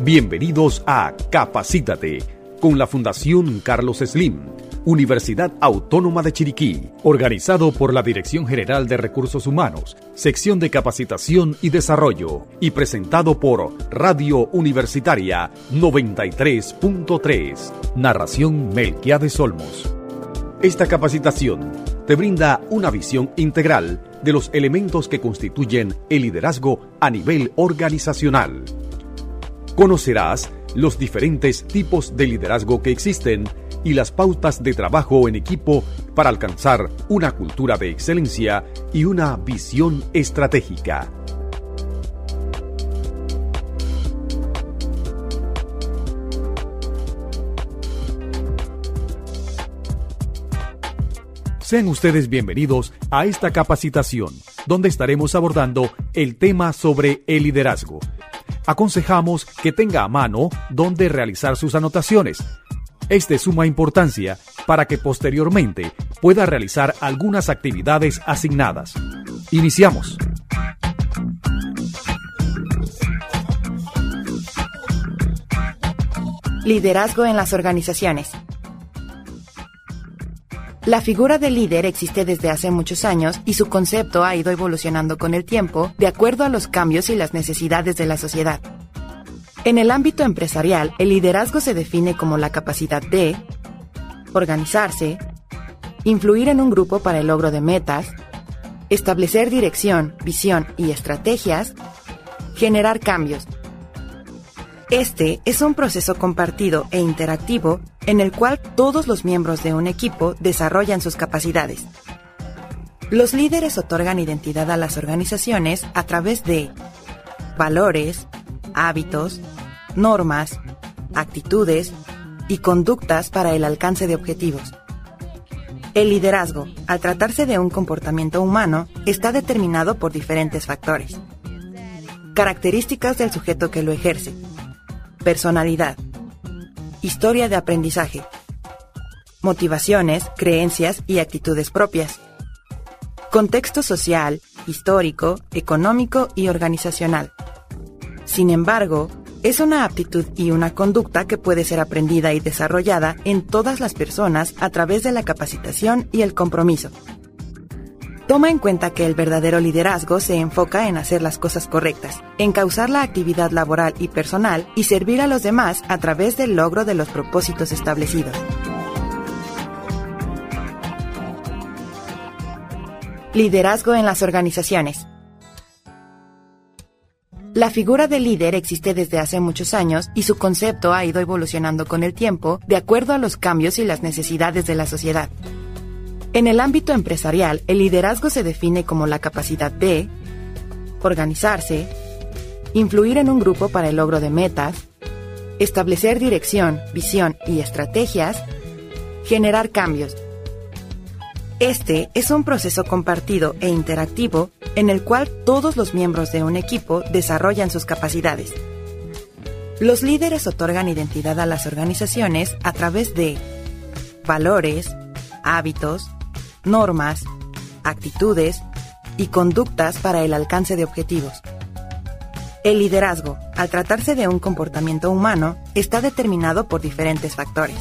Bienvenidos a Capacítate con la Fundación Carlos Slim, Universidad Autónoma de Chiriquí, organizado por la Dirección General de Recursos Humanos, Sección de Capacitación y Desarrollo, y presentado por Radio Universitaria 93.3. Narración Melquiades Olmos. Esta capacitación te brinda una visión integral de los elementos que constituyen el liderazgo a nivel organizacional Conocerás los diferentes tipos de liderazgo que existen y las pautas de trabajo en equipo para alcanzar una cultura de excelencia y una visión estratégica. Sean ustedes bienvenidos a esta capacitación, donde estaremos abordando el tema sobre el liderazgo aconsejamos que tenga a mano donde realizar sus anotaciones. Es de suma importancia para que posteriormente pueda realizar algunas actividades asignadas. Iniciamos. Liderazgo en las organizaciones. La figura del líder existe desde hace muchos años y su concepto ha ido evolucionando con el tiempo de acuerdo a los cambios y las necesidades de la sociedad. En el ámbito empresarial, el liderazgo se define como la capacidad de organizarse, influir en un grupo para el logro de metas, establecer dirección, visión y estrategias, generar cambios, este es un proceso compartido e interactivo en el cual todos los miembros de un equipo desarrollan sus capacidades. Los líderes otorgan identidad a las organizaciones a través de valores, hábitos, normas, actitudes y conductas para el alcance de objetivos. El liderazgo, al tratarse de un comportamiento humano, está determinado por diferentes factores. Características del sujeto que lo ejerce, Personalidad. Historia de aprendizaje. Motivaciones, creencias y actitudes propias. Contexto social, histórico, económico y organizacional. Sin embargo, es una aptitud y una conducta que puede ser aprendida y desarrollada en todas las personas a través de la capacitación y el compromiso. Toma en cuenta que el verdadero liderazgo se enfoca en hacer las cosas correctas, en causar la actividad laboral y personal y servir a los demás a través del logro de los propósitos establecidos. Liderazgo en las organizaciones. La figura del líder existe desde hace muchos años y su concepto ha ido evolucionando con el tiempo de acuerdo a los cambios y las necesidades de la sociedad. En el ámbito empresarial, el liderazgo se define como la capacidad de organizarse, influir en un grupo para el logro de metas, establecer dirección, visión y estrategias, generar cambios. Este es un proceso compartido e interactivo en el cual todos los miembros de un equipo desarrollan sus capacidades. Los líderes otorgan identidad a las organizaciones a través de valores, hábitos, normas, actitudes y conductas para el alcance de objetivos. El liderazgo, al tratarse de un comportamiento humano, está determinado por diferentes factores.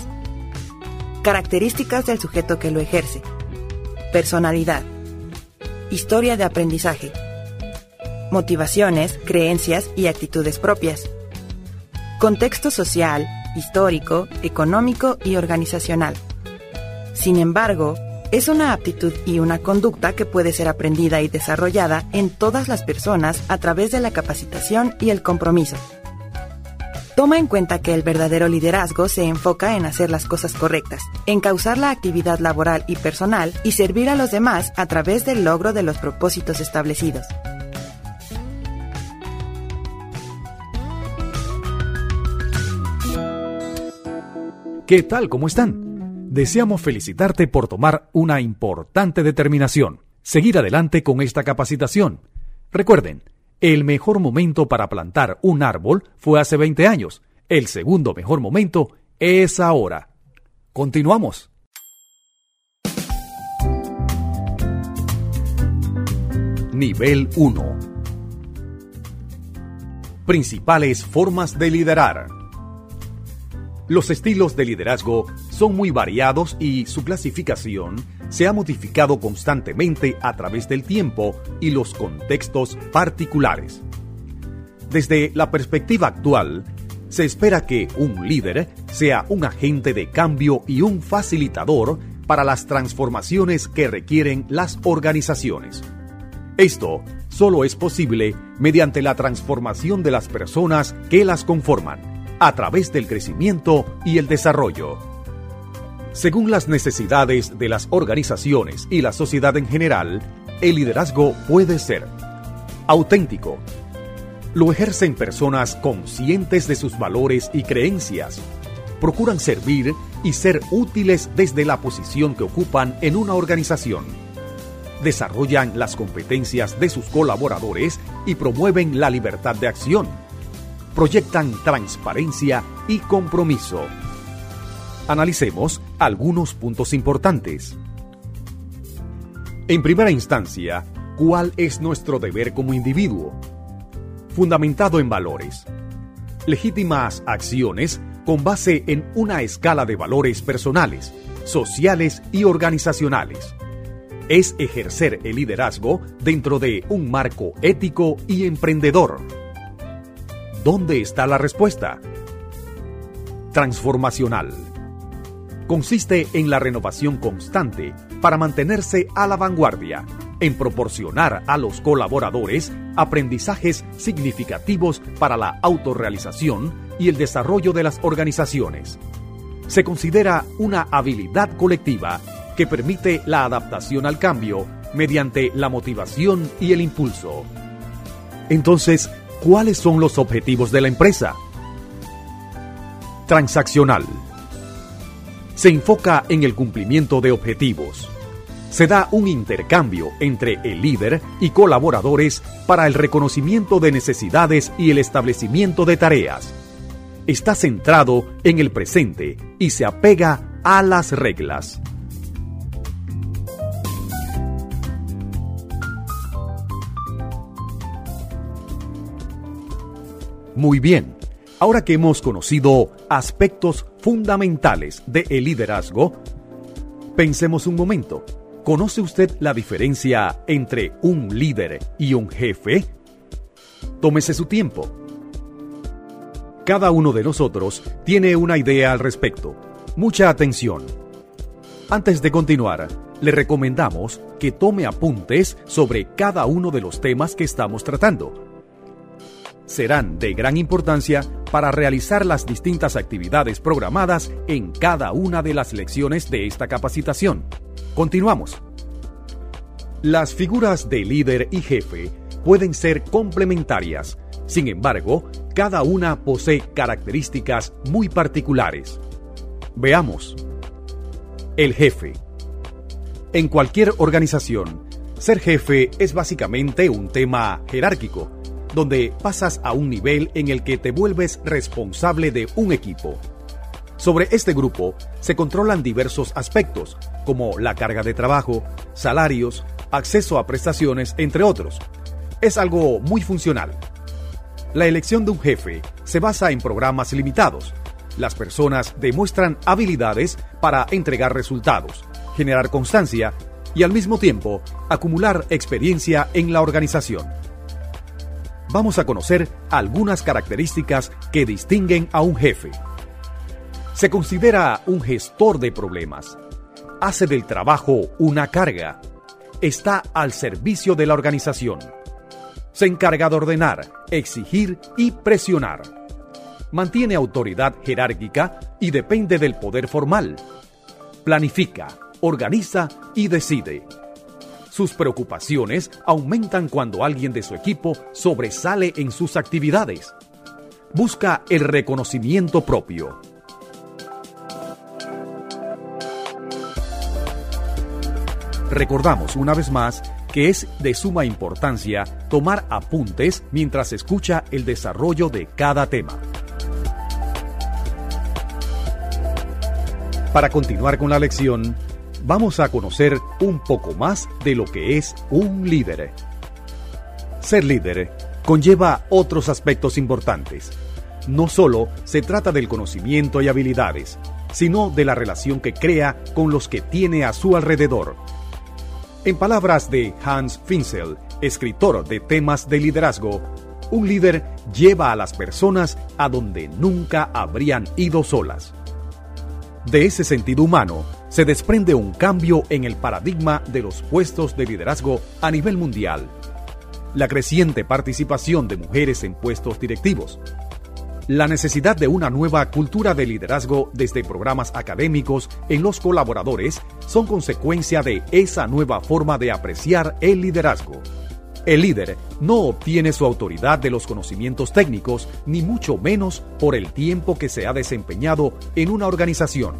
Características del sujeto que lo ejerce. Personalidad. Historia de aprendizaje. Motivaciones, creencias y actitudes propias. Contexto social, histórico, económico y organizacional. Sin embargo, es una aptitud y una conducta que puede ser aprendida y desarrollada en todas las personas a través de la capacitación y el compromiso. Toma en cuenta que el verdadero liderazgo se enfoca en hacer las cosas correctas, en causar la actividad laboral y personal y servir a los demás a través del logro de los propósitos establecidos. ¿Qué tal? ¿Cómo están? Deseamos felicitarte por tomar una importante determinación, seguir adelante con esta capacitación. Recuerden, el mejor momento para plantar un árbol fue hace 20 años, el segundo mejor momento es ahora. Continuamos. Nivel 1 Principales formas de liderar. Los estilos de liderazgo son muy variados y su clasificación se ha modificado constantemente a través del tiempo y los contextos particulares. Desde la perspectiva actual, se espera que un líder sea un agente de cambio y un facilitador para las transformaciones que requieren las organizaciones. Esto solo es posible mediante la transformación de las personas que las conforman, a través del crecimiento y el desarrollo. Según las necesidades de las organizaciones y la sociedad en general, el liderazgo puede ser auténtico. Lo ejercen personas conscientes de sus valores y creencias. Procuran servir y ser útiles desde la posición que ocupan en una organización desarrollan las competencias de sus colaboradores y promueven la libertad de acción. Proyectan transparencia y compromiso. Analicemos algunos puntos importantes. En primera instancia, ¿cuál es nuestro deber como individuo? Fundamentado en valores. Legítimas acciones con base en una escala de valores personales, sociales y organizacionales es ejercer el liderazgo dentro de un marco ético y emprendedor. ¿Dónde está la respuesta? Transformacional. Consiste en la renovación constante para mantenerse a la vanguardia, en proporcionar a los colaboradores aprendizajes significativos para la autorrealización y el desarrollo de las organizaciones. Se considera una habilidad colectiva que permite la adaptación al cambio mediante la motivación y el impulso. Entonces, ¿cuáles son los objetivos de la empresa? Transaccional. Se enfoca en el cumplimiento de objetivos. Se da un intercambio entre el líder y colaboradores para el reconocimiento de necesidades y el establecimiento de tareas. Está centrado en el presente y se apega a las reglas. Muy bien, ahora que hemos conocido aspectos fundamentales del liderazgo, pensemos un momento. ¿Conoce usted la diferencia entre un líder y un jefe? Tómese su tiempo. Cada uno de nosotros tiene una idea al respecto. Mucha atención. Antes de continuar, le recomendamos que tome apuntes sobre cada uno de los temas que estamos tratando serán de gran importancia para realizar las distintas actividades programadas en cada una de las lecciones de esta capacitación. Continuamos. Las figuras de líder y jefe pueden ser complementarias, sin embargo, cada una posee características muy particulares. Veamos. El jefe. En cualquier organización, ser jefe es básicamente un tema jerárquico donde pasas a un nivel en el que te vuelves responsable de un equipo. Sobre este grupo se controlan diversos aspectos, como la carga de trabajo, salarios, acceso a prestaciones, entre otros. Es algo muy funcional. La elección de un jefe se basa en programas limitados. Las personas demuestran habilidades para entregar resultados, generar constancia y al mismo tiempo acumular experiencia en la organización vamos a conocer algunas características que distinguen a un jefe. Se considera un gestor de problemas. Hace del trabajo una carga. Está al servicio de la organización. Se encarga de ordenar, exigir y presionar. Mantiene autoridad jerárquica y depende del poder formal. Planifica, organiza y decide sus preocupaciones aumentan cuando alguien de su equipo sobresale en sus actividades. Busca el reconocimiento propio. Recordamos una vez más que es de suma importancia tomar apuntes mientras escucha el desarrollo de cada tema. Para continuar con la lección, vamos a conocer un poco más de lo que es un líder. Ser líder conlleva otros aspectos importantes. No solo se trata del conocimiento y habilidades, sino de la relación que crea con los que tiene a su alrededor. En palabras de Hans Finzel, escritor de temas de liderazgo, un líder lleva a las personas a donde nunca habrían ido solas. De ese sentido humano se desprende un cambio en el paradigma de los puestos de liderazgo a nivel mundial. La creciente participación de mujeres en puestos directivos. La necesidad de una nueva cultura de liderazgo desde programas académicos en los colaboradores son consecuencia de esa nueva forma de apreciar el liderazgo. El líder no obtiene su autoridad de los conocimientos técnicos, ni mucho menos por el tiempo que se ha desempeñado en una organización.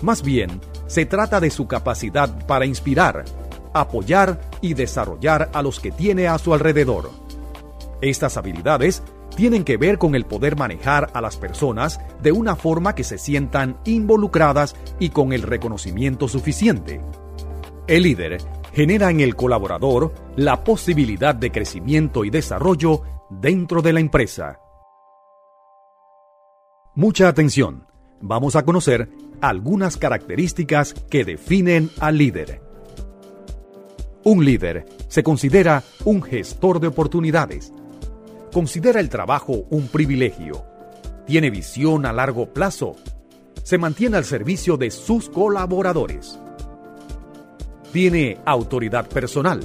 Más bien, se trata de su capacidad para inspirar, apoyar y desarrollar a los que tiene a su alrededor. Estas habilidades tienen que ver con el poder manejar a las personas de una forma que se sientan involucradas y con el reconocimiento suficiente. El líder genera en el colaborador la posibilidad de crecimiento y desarrollo dentro de la empresa. Mucha atención. Vamos a conocer algunas características que definen al líder. Un líder se considera un gestor de oportunidades. Considera el trabajo un privilegio. Tiene visión a largo plazo. Se mantiene al servicio de sus colaboradores tiene autoridad personal.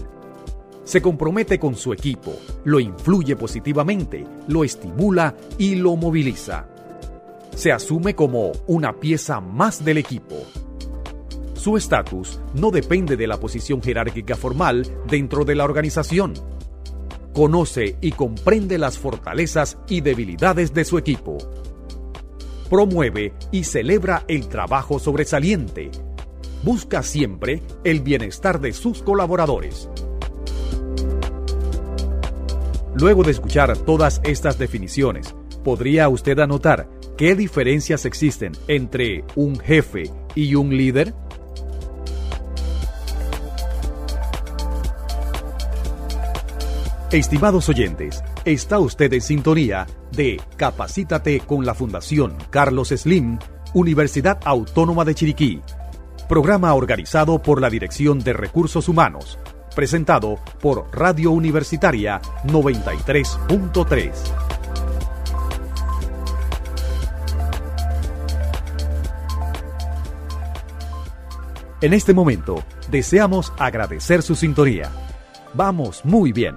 Se compromete con su equipo, lo influye positivamente, lo estimula y lo moviliza. Se asume como una pieza más del equipo. Su estatus no depende de la posición jerárquica formal dentro de la organización. Conoce y comprende las fortalezas y debilidades de su equipo. Promueve y celebra el trabajo sobresaliente, busca siempre el bienestar de sus colaboradores. Luego de escuchar todas estas definiciones, ¿podría usted anotar qué diferencias existen entre un jefe y un líder? Estimados oyentes, está usted en sintonía de Capacítate con la Fundación Carlos Slim, Universidad Autónoma de Chiriquí programa organizado por la Dirección de Recursos Humanos, presentado por Radio Universitaria 93.3. En este momento, deseamos agradecer su sintonía. Vamos muy bien.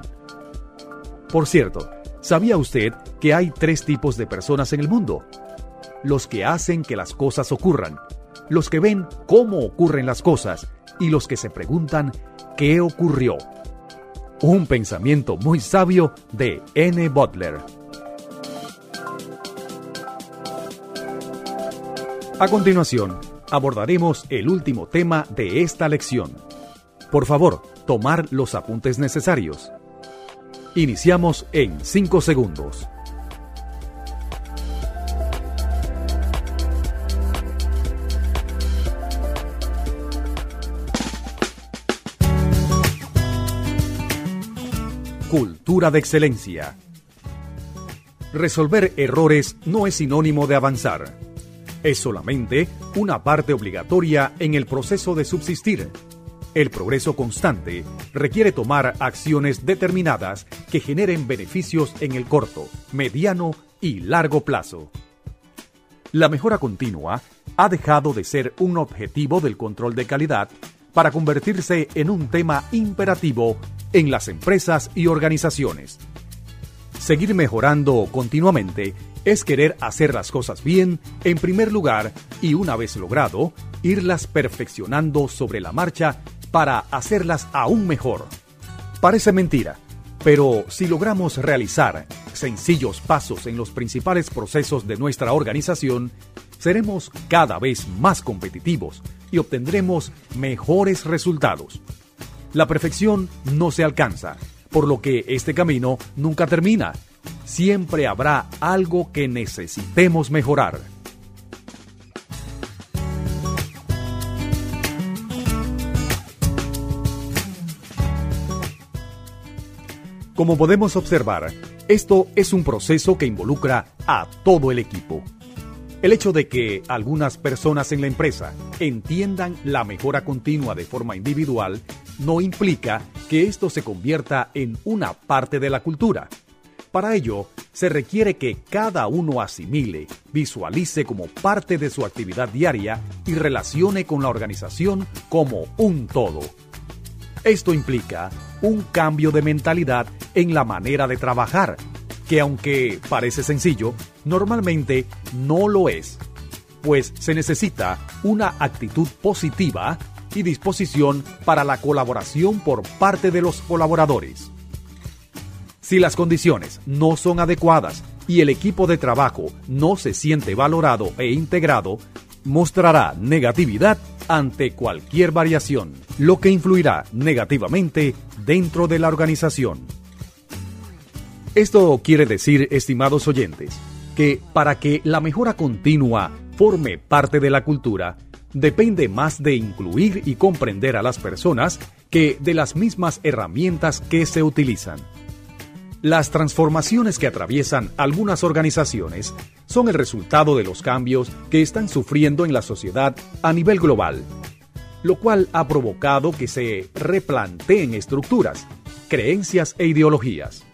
Por cierto, ¿sabía usted que hay tres tipos de personas en el mundo? Los que hacen que las cosas ocurran los que ven cómo ocurren las cosas y los que se preguntan qué ocurrió. Un pensamiento muy sabio de N. Butler. A continuación, abordaremos el último tema de esta lección. Por favor, tomar los apuntes necesarios. Iniciamos en 5 segundos. Cultura de excelencia. Resolver errores no es sinónimo de avanzar. Es solamente una parte obligatoria en el proceso de subsistir. El progreso constante requiere tomar acciones determinadas que generen beneficios en el corto, mediano y largo plazo. La mejora continua ha dejado de ser un objetivo del control de calidad para convertirse en un tema imperativo en las empresas y organizaciones. Seguir mejorando continuamente es querer hacer las cosas bien en primer lugar y una vez logrado, irlas perfeccionando sobre la marcha para hacerlas aún mejor. Parece mentira, pero si logramos realizar sencillos pasos en los principales procesos de nuestra organización, seremos cada vez más competitivos y obtendremos mejores resultados. La perfección no se alcanza, por lo que este camino nunca termina. Siempre habrá algo que necesitemos mejorar. Como podemos observar, Esto es un proceso que involucra a todo el equipo. El hecho de que algunas personas en la empresa entiendan la mejora continua de forma individual no implica que esto se convierta en una parte de la cultura. Para ello, se requiere que cada uno asimile, visualice como parte de su actividad diaria y relacione con la organización como un todo. Esto implica un cambio de mentalidad en la manera de trabajar, que aunque parece sencillo, normalmente no lo es, pues se necesita una actitud positiva y disposición para la colaboración por parte de los colaboradores. Si las condiciones no son adecuadas y el equipo de trabajo no se siente valorado e integrado, mostrará negatividad ante cualquier variación, lo que influirá negativamente dentro de la organización. Esto quiere decir, estimados oyentes, que para que la mejora continua forme parte de la cultura, depende más de incluir y comprender a las personas que de las mismas herramientas que se utilizan. Las transformaciones que atraviesan algunas organizaciones son el resultado de los cambios que están sufriendo en la sociedad a nivel global, lo cual ha provocado que se replanteen estructuras, creencias e ideologías.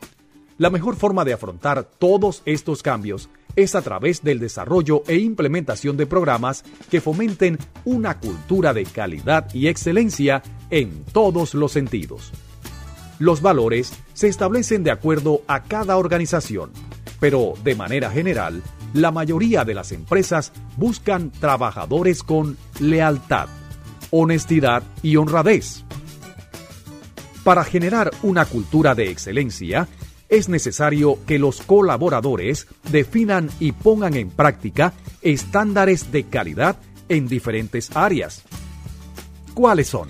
La mejor forma de afrontar todos estos cambios es a través del desarrollo e implementación de programas que fomenten una cultura de calidad y excelencia en todos los sentidos. Los valores se establecen de acuerdo a cada organización, pero de manera general, la mayoría de las empresas buscan trabajadores con lealtad, honestidad y honradez. Para generar una cultura de excelencia, es necesario que los colaboradores definan y pongan en práctica estándares de calidad en diferentes áreas. ¿Cuáles son?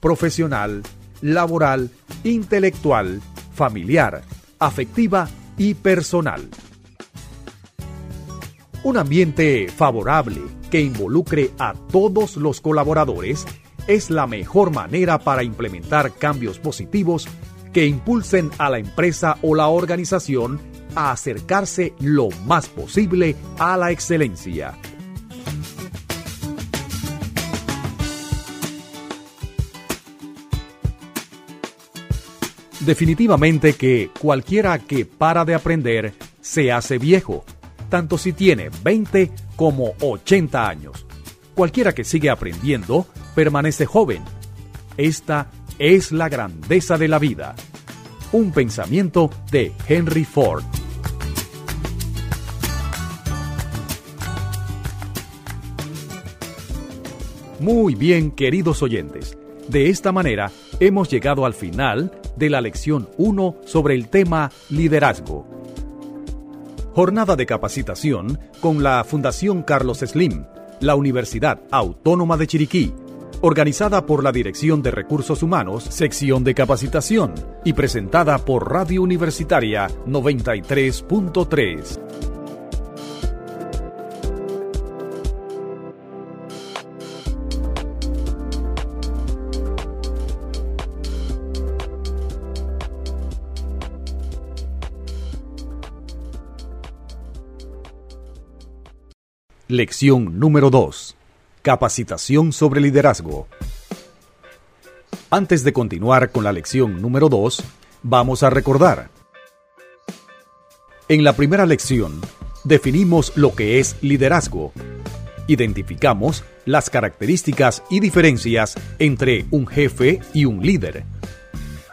Profesional, laboral, intelectual, familiar, afectiva y personal. Un ambiente favorable que involucre a todos los colaboradores es la mejor manera para implementar cambios positivos que impulsen a la empresa o la organización a acercarse lo más posible a la excelencia. Definitivamente que cualquiera que para de aprender se hace viejo, tanto si tiene 20 como 80 años. Cualquiera que sigue aprendiendo permanece joven. Esta es la grandeza de la vida. Un pensamiento de Henry Ford. Muy bien, queridos oyentes. De esta manera, hemos llegado al final de la lección 1 sobre el tema liderazgo. Jornada de capacitación con la Fundación Carlos Slim, la Universidad Autónoma de Chiriquí, organizada por la Dirección de Recursos Humanos, sección de capacitación, y presentada por Radio Universitaria 93.3. Lección número 2. Capacitación sobre liderazgo. Antes de continuar con la lección número 2, vamos a recordar. En la primera lección, definimos lo que es liderazgo. Identificamos las características y diferencias entre un jefe y un líder.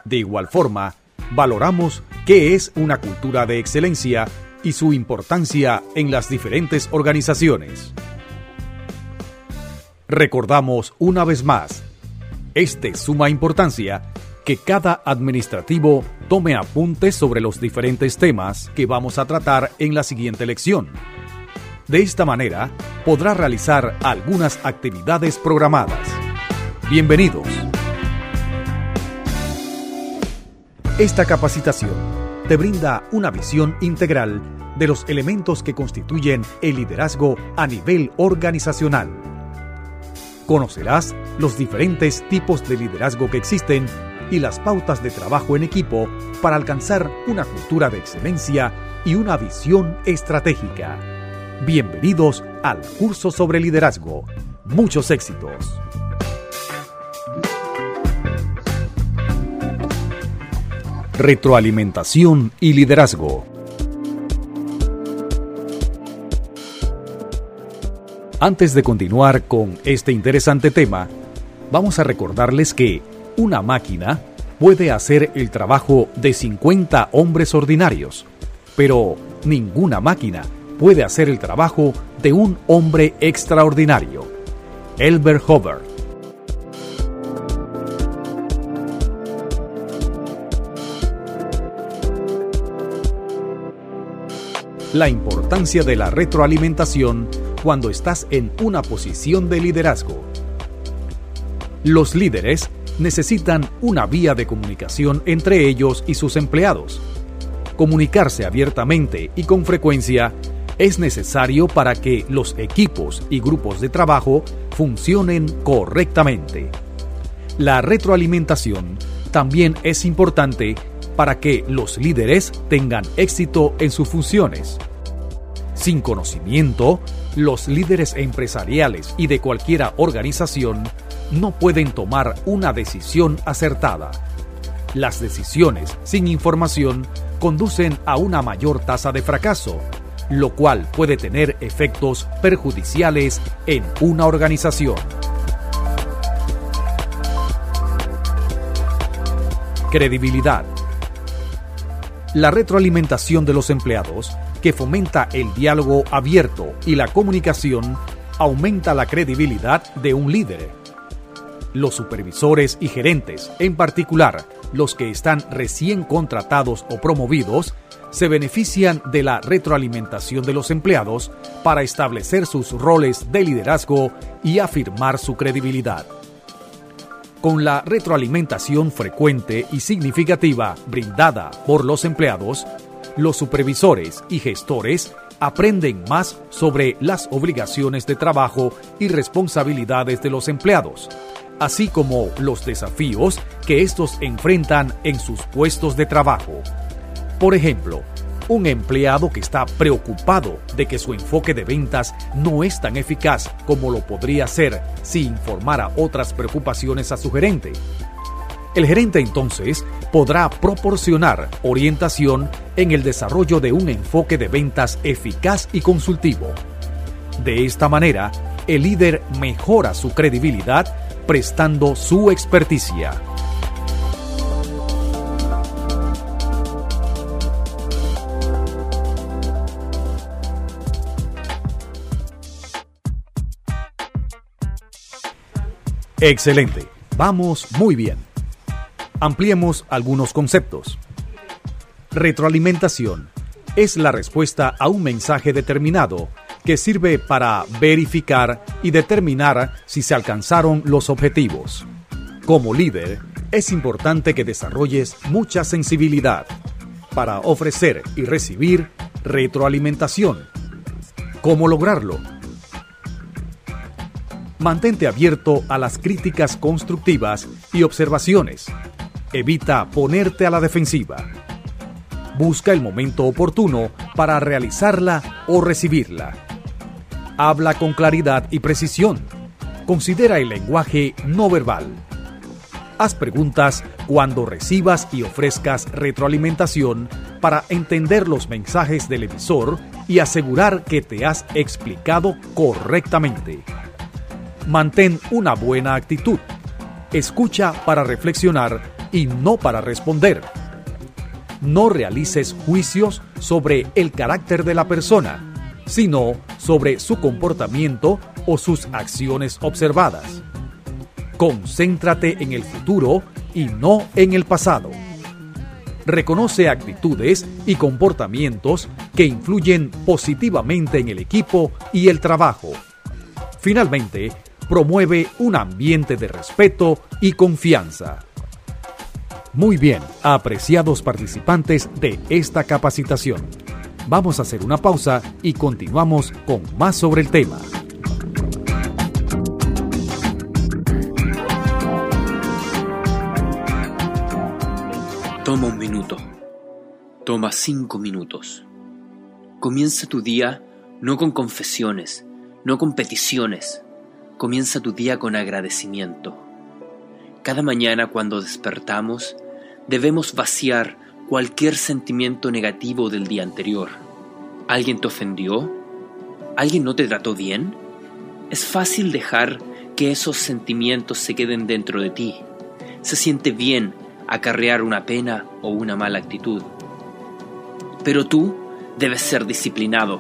De igual forma, valoramos qué es una cultura de excelencia y su importancia en las diferentes organizaciones. Recordamos una vez más, es de suma importancia que cada administrativo tome apuntes sobre los diferentes temas que vamos a tratar en la siguiente lección. De esta manera, podrá realizar algunas actividades programadas. Bienvenidos. Esta capacitación te brinda una visión integral de los elementos que constituyen el liderazgo a nivel organizacional Conocerás los diferentes tipos de liderazgo que existen y las pautas de trabajo en equipo para alcanzar una cultura de excelencia y una visión estratégica. Bienvenidos al curso sobre liderazgo. Muchos éxitos. Retroalimentación y liderazgo. Antes de continuar con este interesante tema, vamos a recordarles que una máquina puede hacer el trabajo de 50 hombres ordinarios, pero ninguna máquina puede hacer el trabajo de un hombre extraordinario. Elbert Hubbard La importancia de la retroalimentación cuando estás en una posición de liderazgo. Los líderes necesitan una vía de comunicación entre ellos y sus empleados. Comunicarse abiertamente y con frecuencia es necesario para que los equipos y grupos de trabajo funcionen correctamente. La retroalimentación también es importante para que los líderes tengan éxito en sus funciones. Sin conocimiento, los líderes empresariales y de cualquier organización no pueden tomar una decisión acertada. Las decisiones sin información conducen a una mayor tasa de fracaso, lo cual puede tener efectos perjudiciales en una organización. Credibilidad. La retroalimentación de los empleados que fomenta el diálogo abierto y la comunicación, aumenta la credibilidad de un líder. Los supervisores y gerentes, en particular los que están recién contratados o promovidos, se benefician de la retroalimentación de los empleados para establecer sus roles de liderazgo y afirmar su credibilidad. Con la retroalimentación frecuente y significativa brindada por los empleados, los supervisores y gestores aprenden más sobre las obligaciones de trabajo y responsabilidades de los empleados, así como los desafíos que estos enfrentan en sus puestos de trabajo. Por ejemplo, un empleado que está preocupado de que su enfoque de ventas no es tan eficaz como lo podría ser si informara otras preocupaciones a su gerente. El gerente entonces podrá proporcionar orientación en el desarrollo de un enfoque de ventas eficaz y consultivo. De esta manera, el líder mejora su credibilidad prestando su experticia. Excelente. Vamos muy bien. Ampliemos algunos conceptos. Retroalimentación es la respuesta a un mensaje determinado que sirve para verificar y determinar si se alcanzaron los objetivos. Como líder, es importante que desarrolles mucha sensibilidad para ofrecer y recibir retroalimentación. ¿Cómo lograrlo? Mantente abierto a las críticas constructivas y observaciones Evita ponerte a la defensiva. Busca el momento oportuno para realizarla o recibirla. Habla con claridad y precisión. Considera el lenguaje no verbal. Haz preguntas cuando recibas y ofrezcas retroalimentación para entender los mensajes del emisor y asegurar que te has explicado correctamente. Mantén una buena actitud. Escucha para reflexionar y no para responder. No realices juicios sobre el carácter de la persona, sino sobre su comportamiento o sus acciones observadas. Concéntrate en el futuro y no en el pasado. Reconoce actitudes y comportamientos que influyen positivamente en el equipo y el trabajo. Finalmente, promueve un ambiente de respeto y confianza. Muy bien, apreciados participantes de esta capacitación. Vamos a hacer una pausa y continuamos con más sobre el tema. Toma un minuto. Toma cinco minutos. Comienza tu día no con confesiones, no con peticiones. Comienza tu día con agradecimiento. Cada mañana cuando despertamos, debemos vaciar cualquier sentimiento negativo del día anterior. ¿Alguien te ofendió? ¿Alguien no te trató bien? Es fácil dejar que esos sentimientos se queden dentro de ti. Se siente bien acarrear una pena o una mala actitud. Pero tú debes ser disciplinado.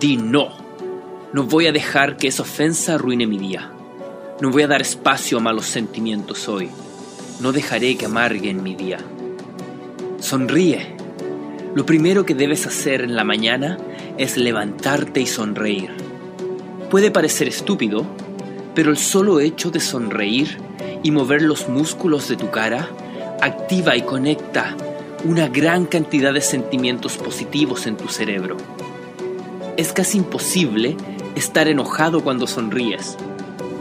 Di no. No voy a dejar que esa ofensa arruine mi día. No voy a dar espacio a malos sentimientos hoy. No dejaré que amarguen mi día. Sonríe. Lo primero que debes hacer en la mañana es levantarte y sonreír. Puede parecer estúpido, pero el solo hecho de sonreír y mover los músculos de tu cara activa y conecta una gran cantidad de sentimientos positivos en tu cerebro. Es casi imposible estar enojado cuando sonríes.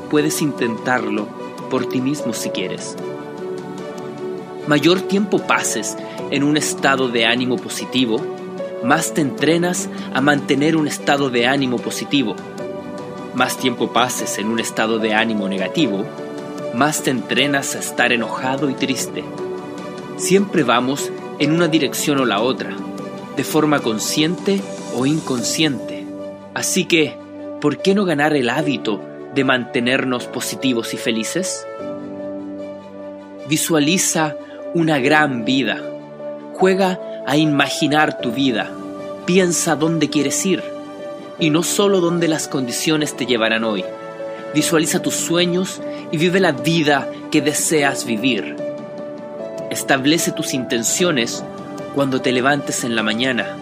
Puedes intentarlo por ti mismo si quieres. Mayor tiempo pases en un estado de ánimo positivo, más te entrenas a mantener un estado de ánimo positivo. Más tiempo pases en un estado de ánimo negativo, más te entrenas a estar enojado y triste. Siempre vamos en una dirección o la otra, de forma consciente o inconsciente. Así que, ¿por qué no ganar el hábito de mantenernos positivos y felices? Visualiza una gran vida. Juega a imaginar tu vida. Piensa dónde quieres ir y no solo dónde las condiciones te llevarán hoy. Visualiza tus sueños y vive la vida que deseas vivir. Establece tus intenciones cuando te levantes en la mañana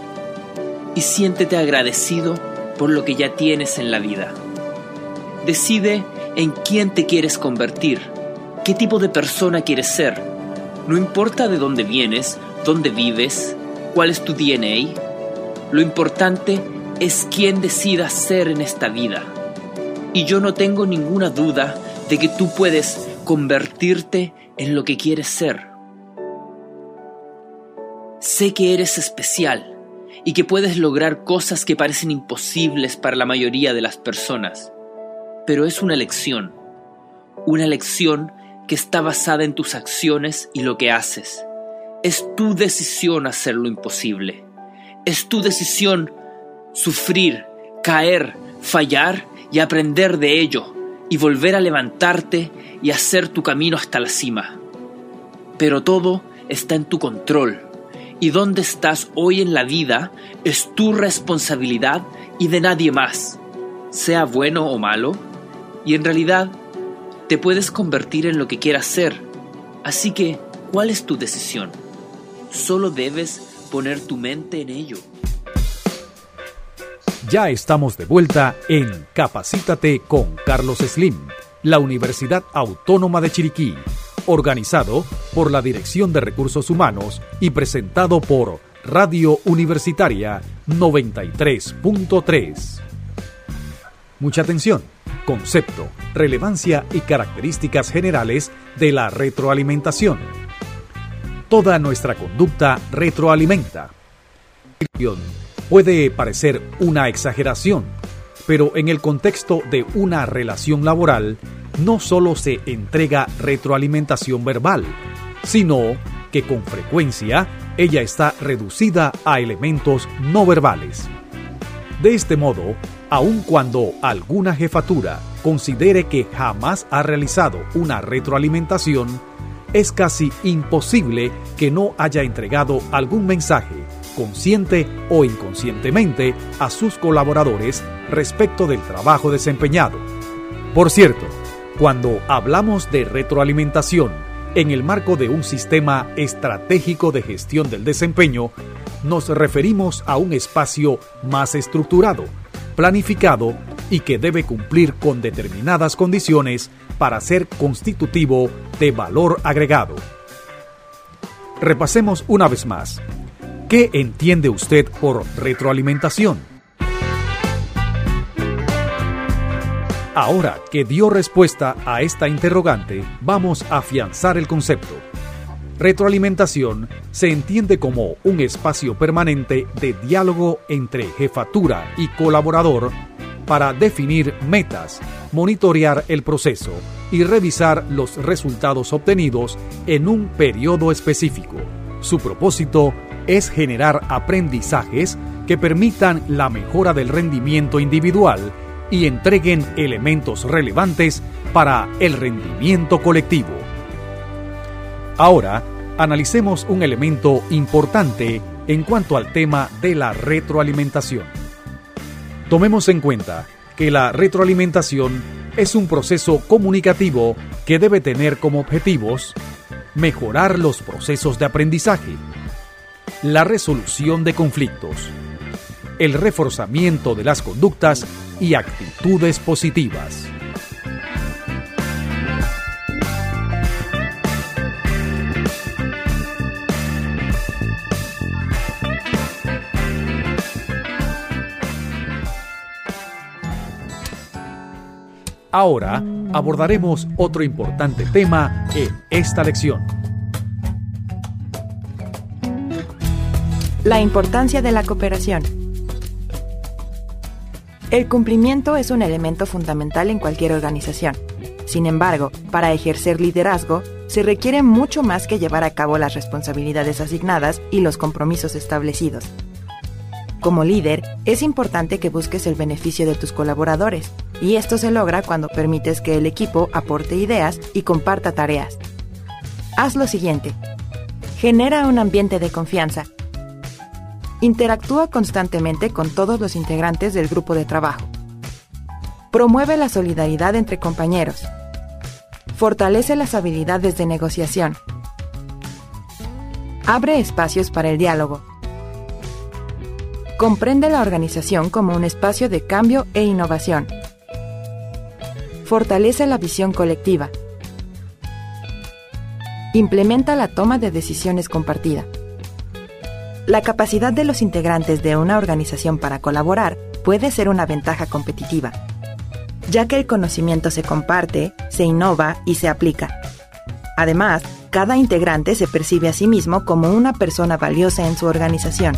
y siéntete agradecido por lo que ya tienes en la vida. Decide en quién te quieres convertir, qué tipo de persona quieres ser. No importa de dónde vienes, dónde vives, cuál es tu DNA, lo importante es quién decidas ser en esta vida. Y yo no tengo ninguna duda de que tú puedes convertirte en lo que quieres ser. Sé que eres especial y que puedes lograr cosas que parecen imposibles para la mayoría de las personas, pero es una elección, una elección que está basada en tus acciones y lo que haces. Es tu decisión hacer lo imposible. Es tu decisión sufrir, caer, fallar y aprender de ello y volver a levantarte y hacer tu camino hasta la cima. Pero todo está en tu control y dónde estás hoy en la vida es tu responsabilidad y de nadie más, sea bueno o malo, y en realidad te puedes convertir en lo que quieras ser. Así que, ¿cuál es tu decisión? Solo debes poner tu mente en ello. Ya estamos de vuelta en Capacítate con Carlos Slim, la Universidad Autónoma de Chiriquí organizado por la Dirección de Recursos Humanos y presentado por Radio Universitaria 93.3. Mucha atención. Concepto, relevancia y características generales de la retroalimentación. Toda nuestra conducta retroalimenta. Puede parecer una exageración, pero en el contexto de una relación laboral, no solo se entrega retroalimentación verbal, sino que con frecuencia ella está reducida a elementos no verbales. De este modo, aun cuando alguna jefatura considere que jamás ha realizado una retroalimentación, es casi imposible que no haya entregado algún mensaje, consciente o inconscientemente, a sus colaboradores respecto del trabajo desempeñado. Por cierto, cuando hablamos de retroalimentación en el marco de un sistema estratégico de gestión del desempeño, nos referimos a un espacio más estructurado, planificado y que debe cumplir con determinadas condiciones para ser constitutivo de valor agregado. Repasemos una vez más. ¿Qué entiende usted por retroalimentación? Ahora que dio respuesta a esta interrogante, vamos a afianzar el concepto. Retroalimentación se entiende como un espacio permanente de diálogo entre jefatura y colaborador para definir metas, monitorear el proceso y revisar los resultados obtenidos en un periodo específico. Su propósito es generar aprendizajes que permitan la mejora del rendimiento individual y entreguen elementos relevantes para el rendimiento colectivo. Ahora, analicemos un elemento importante en cuanto al tema de la retroalimentación. Tomemos en cuenta que la retroalimentación es un proceso comunicativo que debe tener como objetivos mejorar los procesos de aprendizaje, la resolución de conflictos, el reforzamiento de las conductas y actitudes positivas. Ahora abordaremos otro importante tema en esta lección. La importancia de la cooperación. El cumplimiento es un elemento fundamental en cualquier organización. Sin embargo, para ejercer liderazgo, se requiere mucho más que llevar a cabo las responsabilidades asignadas y los compromisos establecidos. Como líder, es importante que busques el beneficio de tus colaboradores, y esto se logra cuando permites que el equipo aporte ideas y comparta tareas. Haz lo siguiente. Genera un ambiente de confianza. Interactúa constantemente con todos los integrantes del grupo de trabajo. Promueve la solidaridad entre compañeros. Fortalece las habilidades de negociación. Abre espacios para el diálogo. Comprende la organización como un espacio de cambio e innovación fortalece la visión colectiva. Implementa la toma de decisiones compartida. La capacidad de los integrantes de una organización para colaborar puede ser una ventaja competitiva, ya que el conocimiento se comparte, se innova y se aplica. Además, cada integrante se percibe a sí mismo como una persona valiosa en su organización.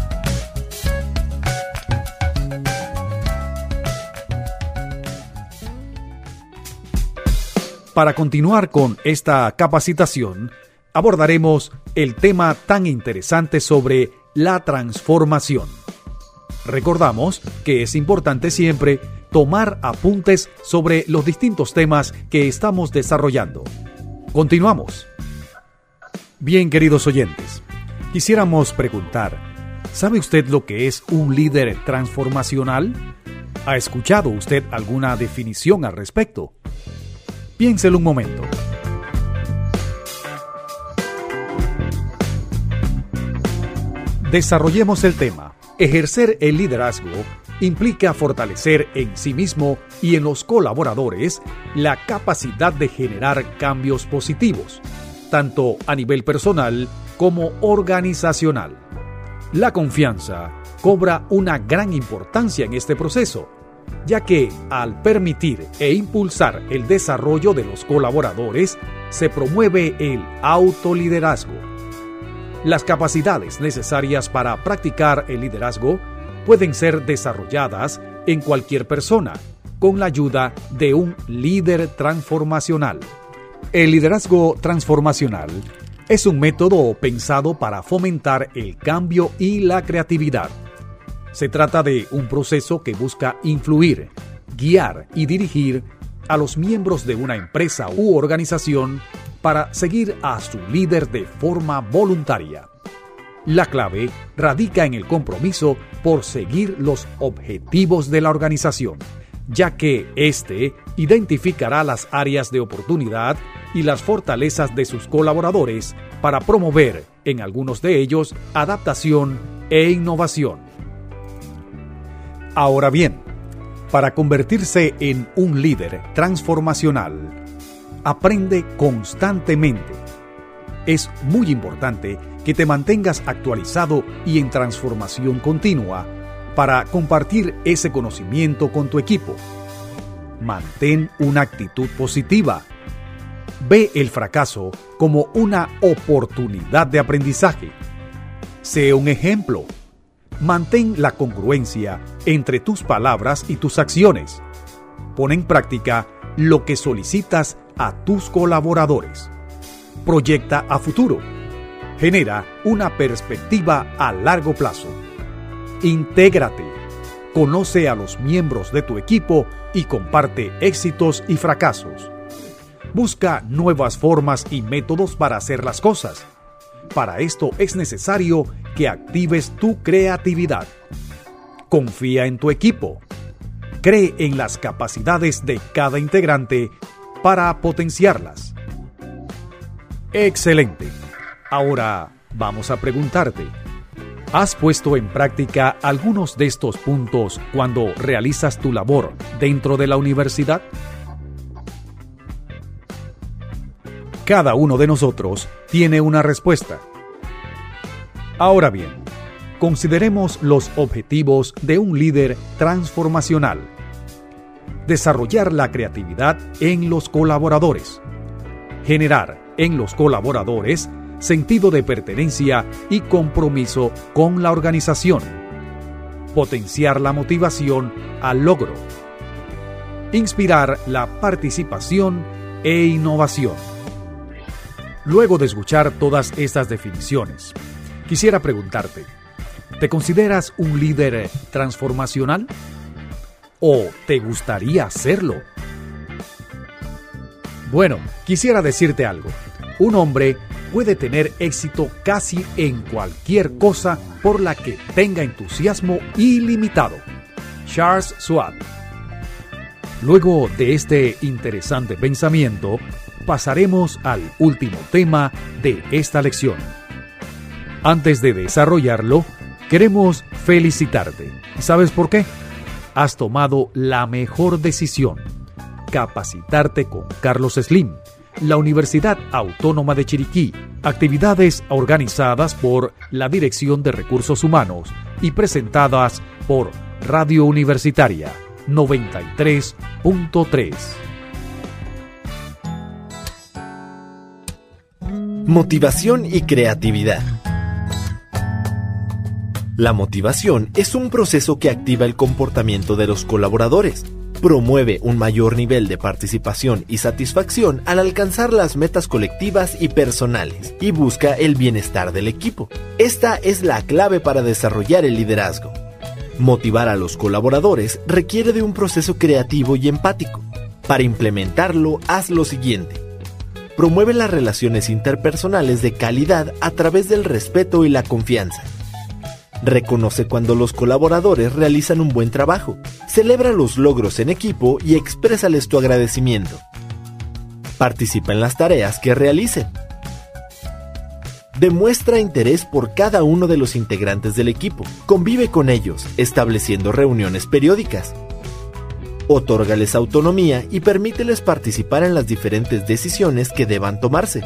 Para continuar con esta capacitación, abordaremos el tema tan interesante sobre la transformación. Recordamos que es importante siempre tomar apuntes sobre los distintos temas que estamos desarrollando. Continuamos. Bien, queridos oyentes, quisiéramos preguntar, ¿sabe usted lo que es un líder transformacional? ¿Ha escuchado usted alguna definición al respecto? Piénselo un momento. Desarrollemos el tema. Ejercer el liderazgo implica fortalecer en sí mismo y en los colaboradores la capacidad de generar cambios positivos, tanto a nivel personal como organizacional. La confianza cobra una gran importancia en este proceso ya que al permitir e impulsar el desarrollo de los colaboradores, se promueve el autoliderazgo. Las capacidades necesarias para practicar el liderazgo pueden ser desarrolladas en cualquier persona con la ayuda de un líder transformacional. El liderazgo transformacional es un método pensado para fomentar el cambio y la creatividad se trata de un proceso que busca influir, guiar y dirigir a los miembros de una empresa u organización para seguir a su líder de forma voluntaria. La clave radica en el compromiso por seguir los objetivos de la organización, ya que éste identificará las áreas de oportunidad y las fortalezas de sus colaboradores para promover, en algunos de ellos, adaptación e innovación. Ahora bien, para convertirse en un líder transformacional, aprende constantemente. Es muy importante que te mantengas actualizado y en transformación continua para compartir ese conocimiento con tu equipo. Mantén una actitud positiva. Ve el fracaso como una oportunidad de aprendizaje. Sé un ejemplo. Mantén la congruencia entre tus palabras y tus acciones. Pon en práctica lo que solicitas a tus colaboradores. Proyecta a futuro. Genera una perspectiva a largo plazo. Intégrate. Conoce a los miembros de tu equipo y comparte éxitos y fracasos. Busca nuevas formas y métodos para hacer las cosas. Para esto es necesario que actives tu creatividad. Confía en tu equipo. Cree en las capacidades de cada integrante para potenciarlas. Excelente. Ahora vamos a preguntarte, ¿has puesto en práctica algunos de estos puntos cuando realizas tu labor dentro de la universidad? Cada uno de nosotros tiene una respuesta. Ahora bien, consideremos los objetivos de un líder transformacional. Desarrollar la creatividad en los colaboradores. Generar en los colaboradores sentido de pertenencia y compromiso con la organización. Potenciar la motivación al logro. Inspirar la participación e innovación. Luego de escuchar todas estas definiciones, quisiera preguntarte, ¿te consideras un líder transformacional? ¿O te gustaría hacerlo? Bueno, quisiera decirte algo. Un hombre puede tener éxito casi en cualquier cosa por la que tenga entusiasmo ilimitado. Charles Schwab. Luego de este interesante pensamiento, pasaremos al último tema de esta lección. Antes de desarrollarlo, queremos felicitarte. ¿Sabes por qué? Has tomado la mejor decisión. Capacitarte con Carlos Slim, la Universidad Autónoma de Chiriquí, actividades organizadas por la Dirección de Recursos Humanos y presentadas por Radio Universitaria 93.3. Motivación y creatividad. La motivación es un proceso que activa el comportamiento de los colaboradores, promueve un mayor nivel de participación y satisfacción al alcanzar las metas colectivas y personales y busca el bienestar del equipo. Esta es la clave para desarrollar el liderazgo. Motivar a los colaboradores requiere de un proceso creativo y empático. Para implementarlo, haz lo siguiente promueve las relaciones interpersonales de calidad a través del respeto y la confianza. Reconoce cuando los colaboradores realizan un buen trabajo, celebra los logros en equipo y exprésales tu agradecimiento. Participa en las tareas que realicen. Demuestra interés por cada uno de los integrantes del equipo. Convive con ellos, estableciendo reuniones periódicas otórgales autonomía y permíteles participar en las diferentes decisiones que deban tomarse.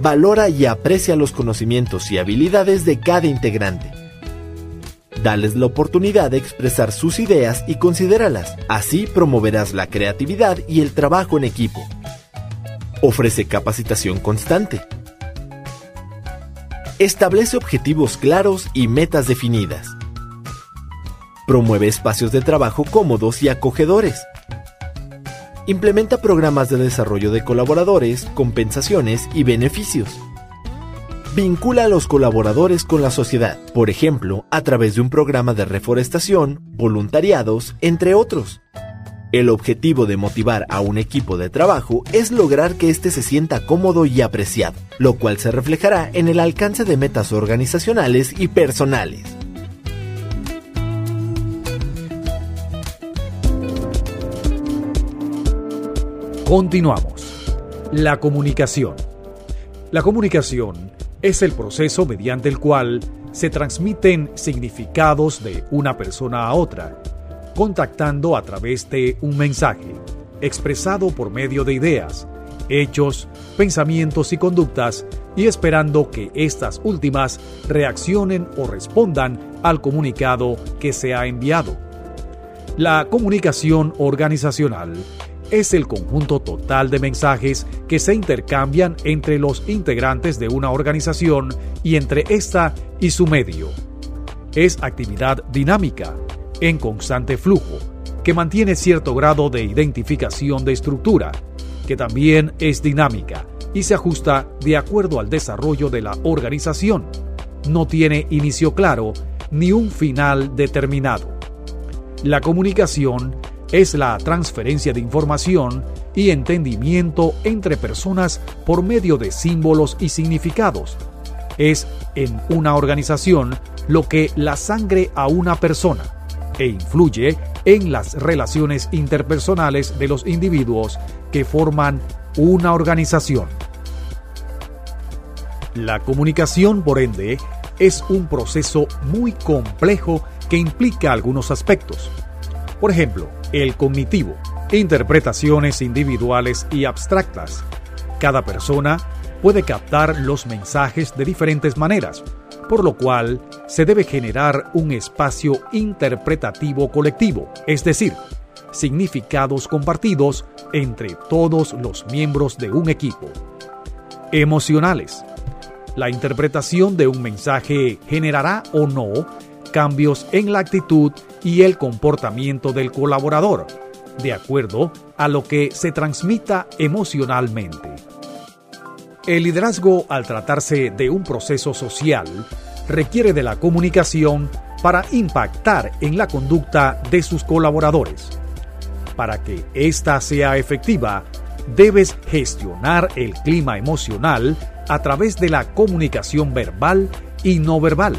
Valora y aprecia los conocimientos y habilidades de cada integrante. Dales la oportunidad de expresar sus ideas y considéralas. Así promoverás la creatividad y el trabajo en equipo. Ofrece capacitación constante. Establece objetivos claros y metas definidas. Promueve espacios de trabajo cómodos y acogedores. Implementa programas de desarrollo de colaboradores, compensaciones y beneficios. Vincula a los colaboradores con la sociedad, por ejemplo, a través de un programa de reforestación, voluntariados, entre otros. El objetivo de motivar a un equipo de trabajo es lograr que éste se sienta cómodo y apreciado, lo cual se reflejará en el alcance de metas organizacionales y personales. Continuamos. La comunicación. La comunicación es el proceso mediante el cual se transmiten significados de una persona a otra, contactando a través de un mensaje, expresado por medio de ideas, hechos, pensamientos y conductas, y esperando que estas últimas reaccionen o respondan al comunicado que se ha enviado. La comunicación organizacional es el conjunto total de mensajes que se intercambian entre los integrantes de una organización y entre ésta y su medio. Es actividad dinámica, en constante flujo, que mantiene cierto grado de identificación de estructura, que también es dinámica y se ajusta de acuerdo al desarrollo de la organización. No tiene inicio claro ni un final determinado. La comunicación es la transferencia de información y entendimiento entre personas por medio de símbolos y significados. Es en una organización lo que la sangre a una persona e influye en las relaciones interpersonales de los individuos que forman una organización. La comunicación, por ende, es un proceso muy complejo que implica algunos aspectos. Por ejemplo, el cognitivo, interpretaciones individuales y abstractas. Cada persona puede captar los mensajes de diferentes maneras, por lo cual se debe generar un espacio interpretativo colectivo, es decir, significados compartidos entre todos los miembros de un equipo. Emocionales. La interpretación de un mensaje generará o no cambios en la actitud y el comportamiento del colaborador, de acuerdo a lo que se transmita emocionalmente. El liderazgo, al tratarse de un proceso social, requiere de la comunicación para impactar en la conducta de sus colaboradores. Para que ésta sea efectiva, debes gestionar el clima emocional a través de la comunicación verbal y no verbal.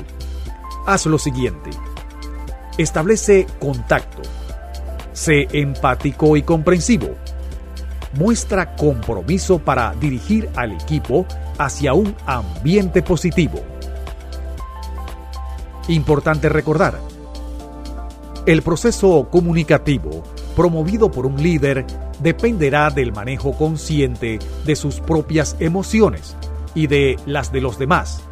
Haz lo siguiente. Establece contacto. Sé empático y comprensivo. Muestra compromiso para dirigir al equipo hacia un ambiente positivo. Importante recordar, el proceso comunicativo promovido por un líder dependerá del manejo consciente de sus propias emociones y de las de los demás,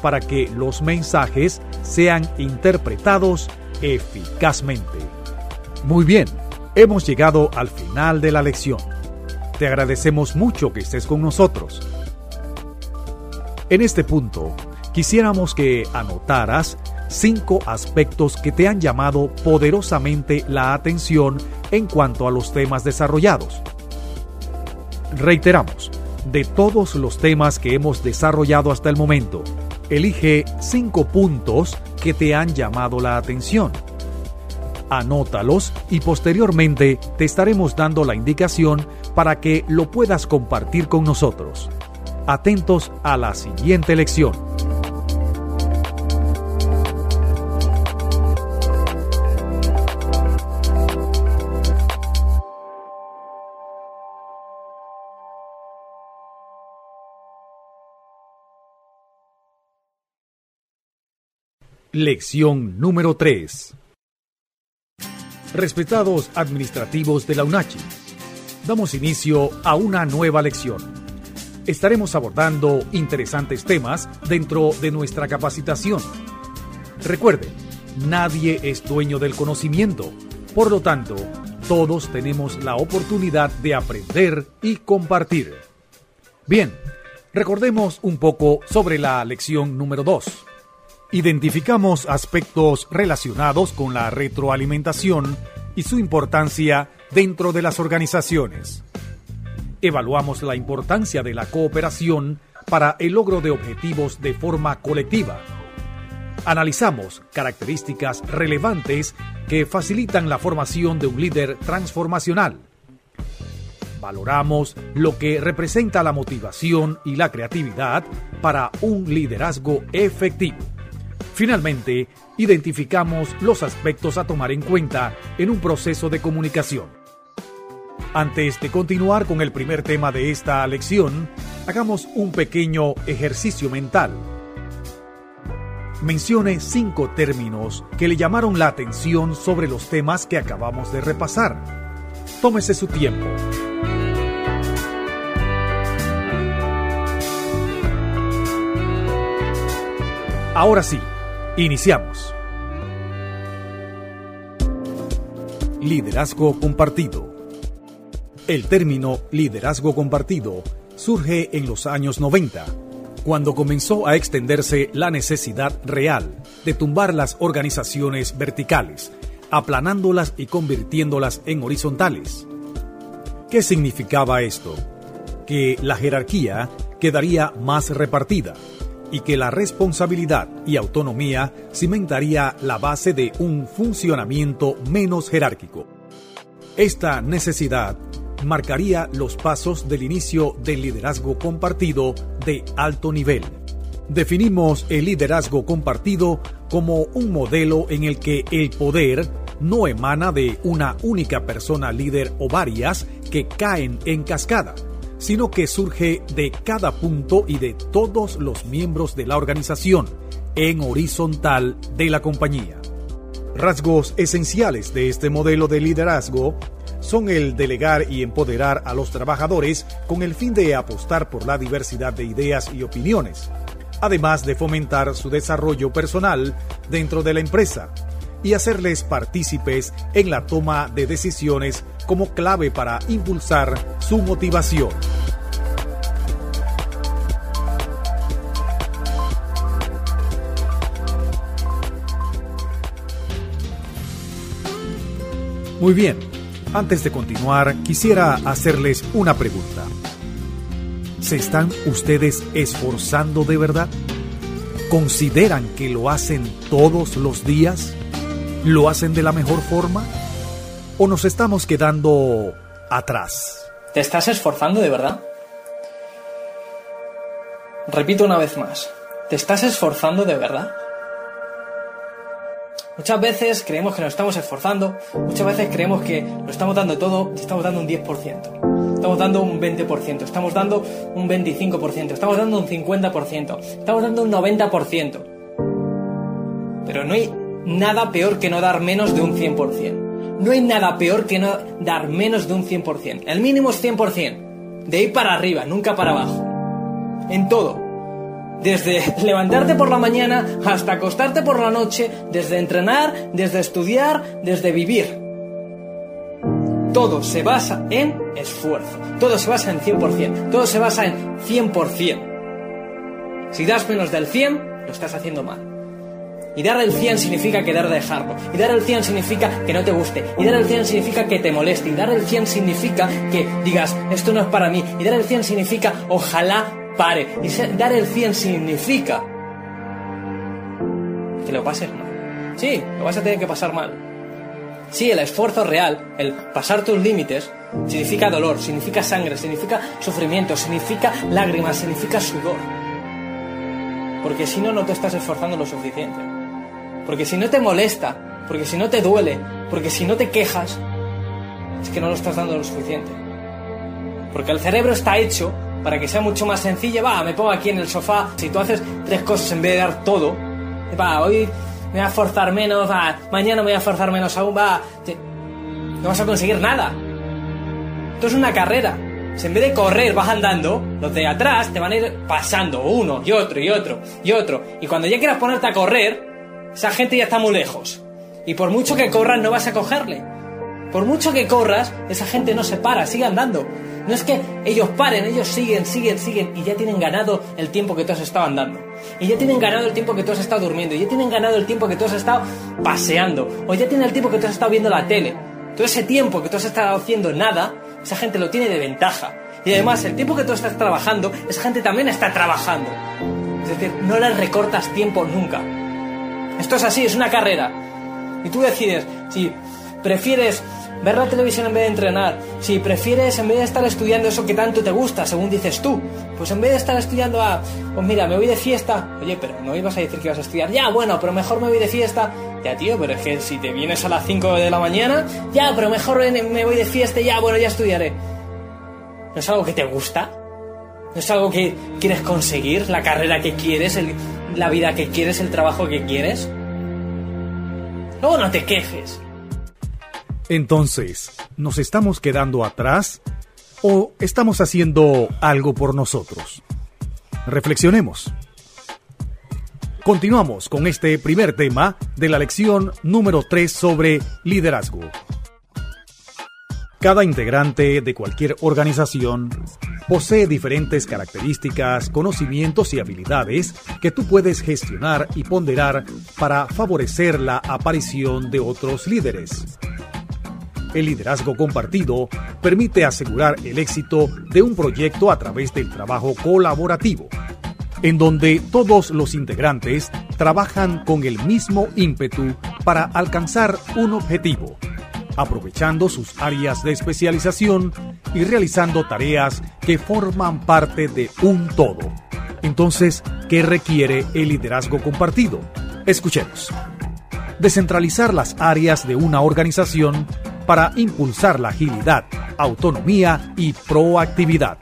para que los mensajes sean interpretados eficazmente. Muy bien, hemos llegado al final de la lección. Te agradecemos mucho que estés con nosotros. En este punto, quisiéramos que anotaras cinco aspectos que te han llamado poderosamente la atención en cuanto a los temas desarrollados. Reiteramos, de todos los temas que hemos desarrollado hasta el momento, elige cinco puntos que te han llamado la atención. Anótalos y posteriormente te estaremos dando la indicación para que lo puedas compartir con nosotros. Atentos a la siguiente lección. Lección número 3. Respetados administrativos de la UNACHI, damos inicio a una nueva lección. Estaremos abordando interesantes temas dentro de nuestra capacitación. Recuerden, nadie es dueño del conocimiento, por lo tanto, todos tenemos la oportunidad de aprender y compartir. Bien, recordemos un poco sobre la lección número 2 Identificamos aspectos relacionados con la retroalimentación y su importancia dentro de las organizaciones. Evaluamos la importancia de la cooperación para el logro de objetivos de forma colectiva. Analizamos características relevantes que facilitan la formación de un líder transformacional. Valoramos lo que representa la motivación y la creatividad para un liderazgo efectivo. Finalmente, identificamos los aspectos a tomar en cuenta en un proceso de comunicación. Antes de continuar con el primer tema de esta lección, hagamos un pequeño ejercicio mental. Mencione cinco términos que le llamaron la atención sobre los temas que acabamos de repasar. Tómese su tiempo. Ahora sí, Iniciamos. Liderazgo compartido. El término liderazgo compartido surge en los años 90, cuando comenzó a extenderse la necesidad real de tumbar las organizaciones verticales, aplanándolas y convirtiéndolas en horizontales. ¿Qué significaba esto? Que la jerarquía quedaría más repartida y que la responsabilidad y autonomía cimentaría la base de un funcionamiento menos jerárquico. Esta necesidad marcaría los pasos del inicio del liderazgo compartido de alto nivel. Definimos el liderazgo compartido como un modelo en el que el poder no emana de una única persona líder o varias que caen en cascada, sino que surge de cada punto y de todos los miembros de la organización, en horizontal de la compañía. Rasgos esenciales de este modelo de liderazgo son el delegar y empoderar a los trabajadores con el fin de apostar por la diversidad de ideas y opiniones, además de fomentar su desarrollo personal dentro de la empresa y hacerles partícipes en la toma de decisiones como clave para impulsar su motivación. Muy bien, antes de continuar quisiera hacerles una pregunta. ¿Se están ustedes esforzando de verdad? ¿Consideran que lo hacen todos los días? ¿Lo hacen de la mejor forma? ¿O nos estamos quedando atrás? ¿Te estás esforzando de verdad? Repito una vez más, ¿te estás esforzando de verdad? Muchas veces creemos que nos estamos esforzando, muchas veces creemos que lo estamos dando todo estamos dando un 10%, estamos dando un 20%, estamos dando un 25%, estamos dando un 50%, estamos dando un 90%. Pero no hay nada peor que no dar menos de un 100%. No hay nada peor que no dar menos de un 100%. El mínimo es 100%. De ahí para arriba, nunca para abajo. En todo. Desde levantarte por la mañana hasta acostarte por la noche, desde entrenar, desde estudiar, desde vivir. Todo se basa en esfuerzo. Todo se basa en 100%. Todo se basa en 100%. Si das menos del 100, lo estás haciendo mal. Y dar el 100 significa querer dejarlo. Y dar el 100 significa que no te guste. Y dar el 100 significa que te moleste. Y dar el 100 significa que digas, esto no es para mí. Y dar el 100 significa, ojalá pare. Y dar el 100 significa que lo pases mal. Sí, lo vas a tener que pasar mal. Sí, el esfuerzo real, el pasar tus límites, significa dolor, significa sangre, significa sufrimiento, significa lágrimas, significa sudor. Porque si no, no te estás esforzando lo suficiente. Porque si no te molesta, porque si no te duele, porque si no te quejas, es que no lo estás dando lo suficiente. Porque el cerebro está hecho para que sea mucho más sencillo. Va, me pongo aquí en el sofá. Si tú haces tres cosas en vez de dar todo, va, hoy me voy a forzar menos, va, mañana me voy a forzar menos aún, va. No vas a conseguir nada. Esto es una carrera. Si en vez de correr vas andando, los de atrás te van a ir pasando uno y otro y otro y otro. Y cuando ya quieras ponerte a correr, esa gente ya está muy lejos. Y por mucho que corras no vas a cogerle. Por mucho que corras, esa gente no se para, sigue andando. No es que ellos paren, ellos siguen, siguen, siguen y ya tienen ganado el tiempo que tú has estado andando. Y ya tienen ganado el tiempo que tú has estado durmiendo. Y ya tienen ganado el tiempo que tú has estado paseando. O ya tienen el tiempo que tú has estado viendo la tele. Todo ese tiempo que tú has estado haciendo nada, esa gente lo tiene de ventaja. Y además, el tiempo que tú estás trabajando, esa gente también está trabajando. Es decir, no les recortas tiempo nunca. Esto es así, es una carrera. Y tú decides si prefieres ver la televisión en vez de entrenar, si prefieres en vez de estar estudiando eso que tanto te gusta, según dices tú, pues en vez de estar estudiando a, pues mira, me voy de fiesta, oye, pero no ibas a decir que ibas a estudiar, ya, bueno, pero mejor me voy de fiesta, ya tío, pero es que si te vienes a las 5 de la mañana, ya, pero mejor me voy de fiesta, ya, bueno, ya estudiaré. ¿No es algo que te gusta? ¿No es algo que quieres conseguir? ¿La carrera que quieres? ¿La vida que quieres? ¿El trabajo que quieres? Luego no te quejes. Entonces, ¿nos estamos quedando atrás o estamos haciendo algo por nosotros? Reflexionemos. Continuamos con este primer tema de la lección número 3 sobre liderazgo. Cada integrante de cualquier organización posee diferentes características, conocimientos y habilidades que tú puedes gestionar y ponderar para favorecer la aparición de otros líderes. El liderazgo compartido permite asegurar el éxito de un proyecto a través del trabajo colaborativo, en donde todos los integrantes trabajan con el mismo ímpetu para alcanzar un objetivo aprovechando sus áreas de especialización y realizando tareas que forman parte de un todo. Entonces, ¿qué requiere el liderazgo compartido? Escuchemos. Descentralizar las áreas de una organización para impulsar la agilidad, autonomía y proactividad.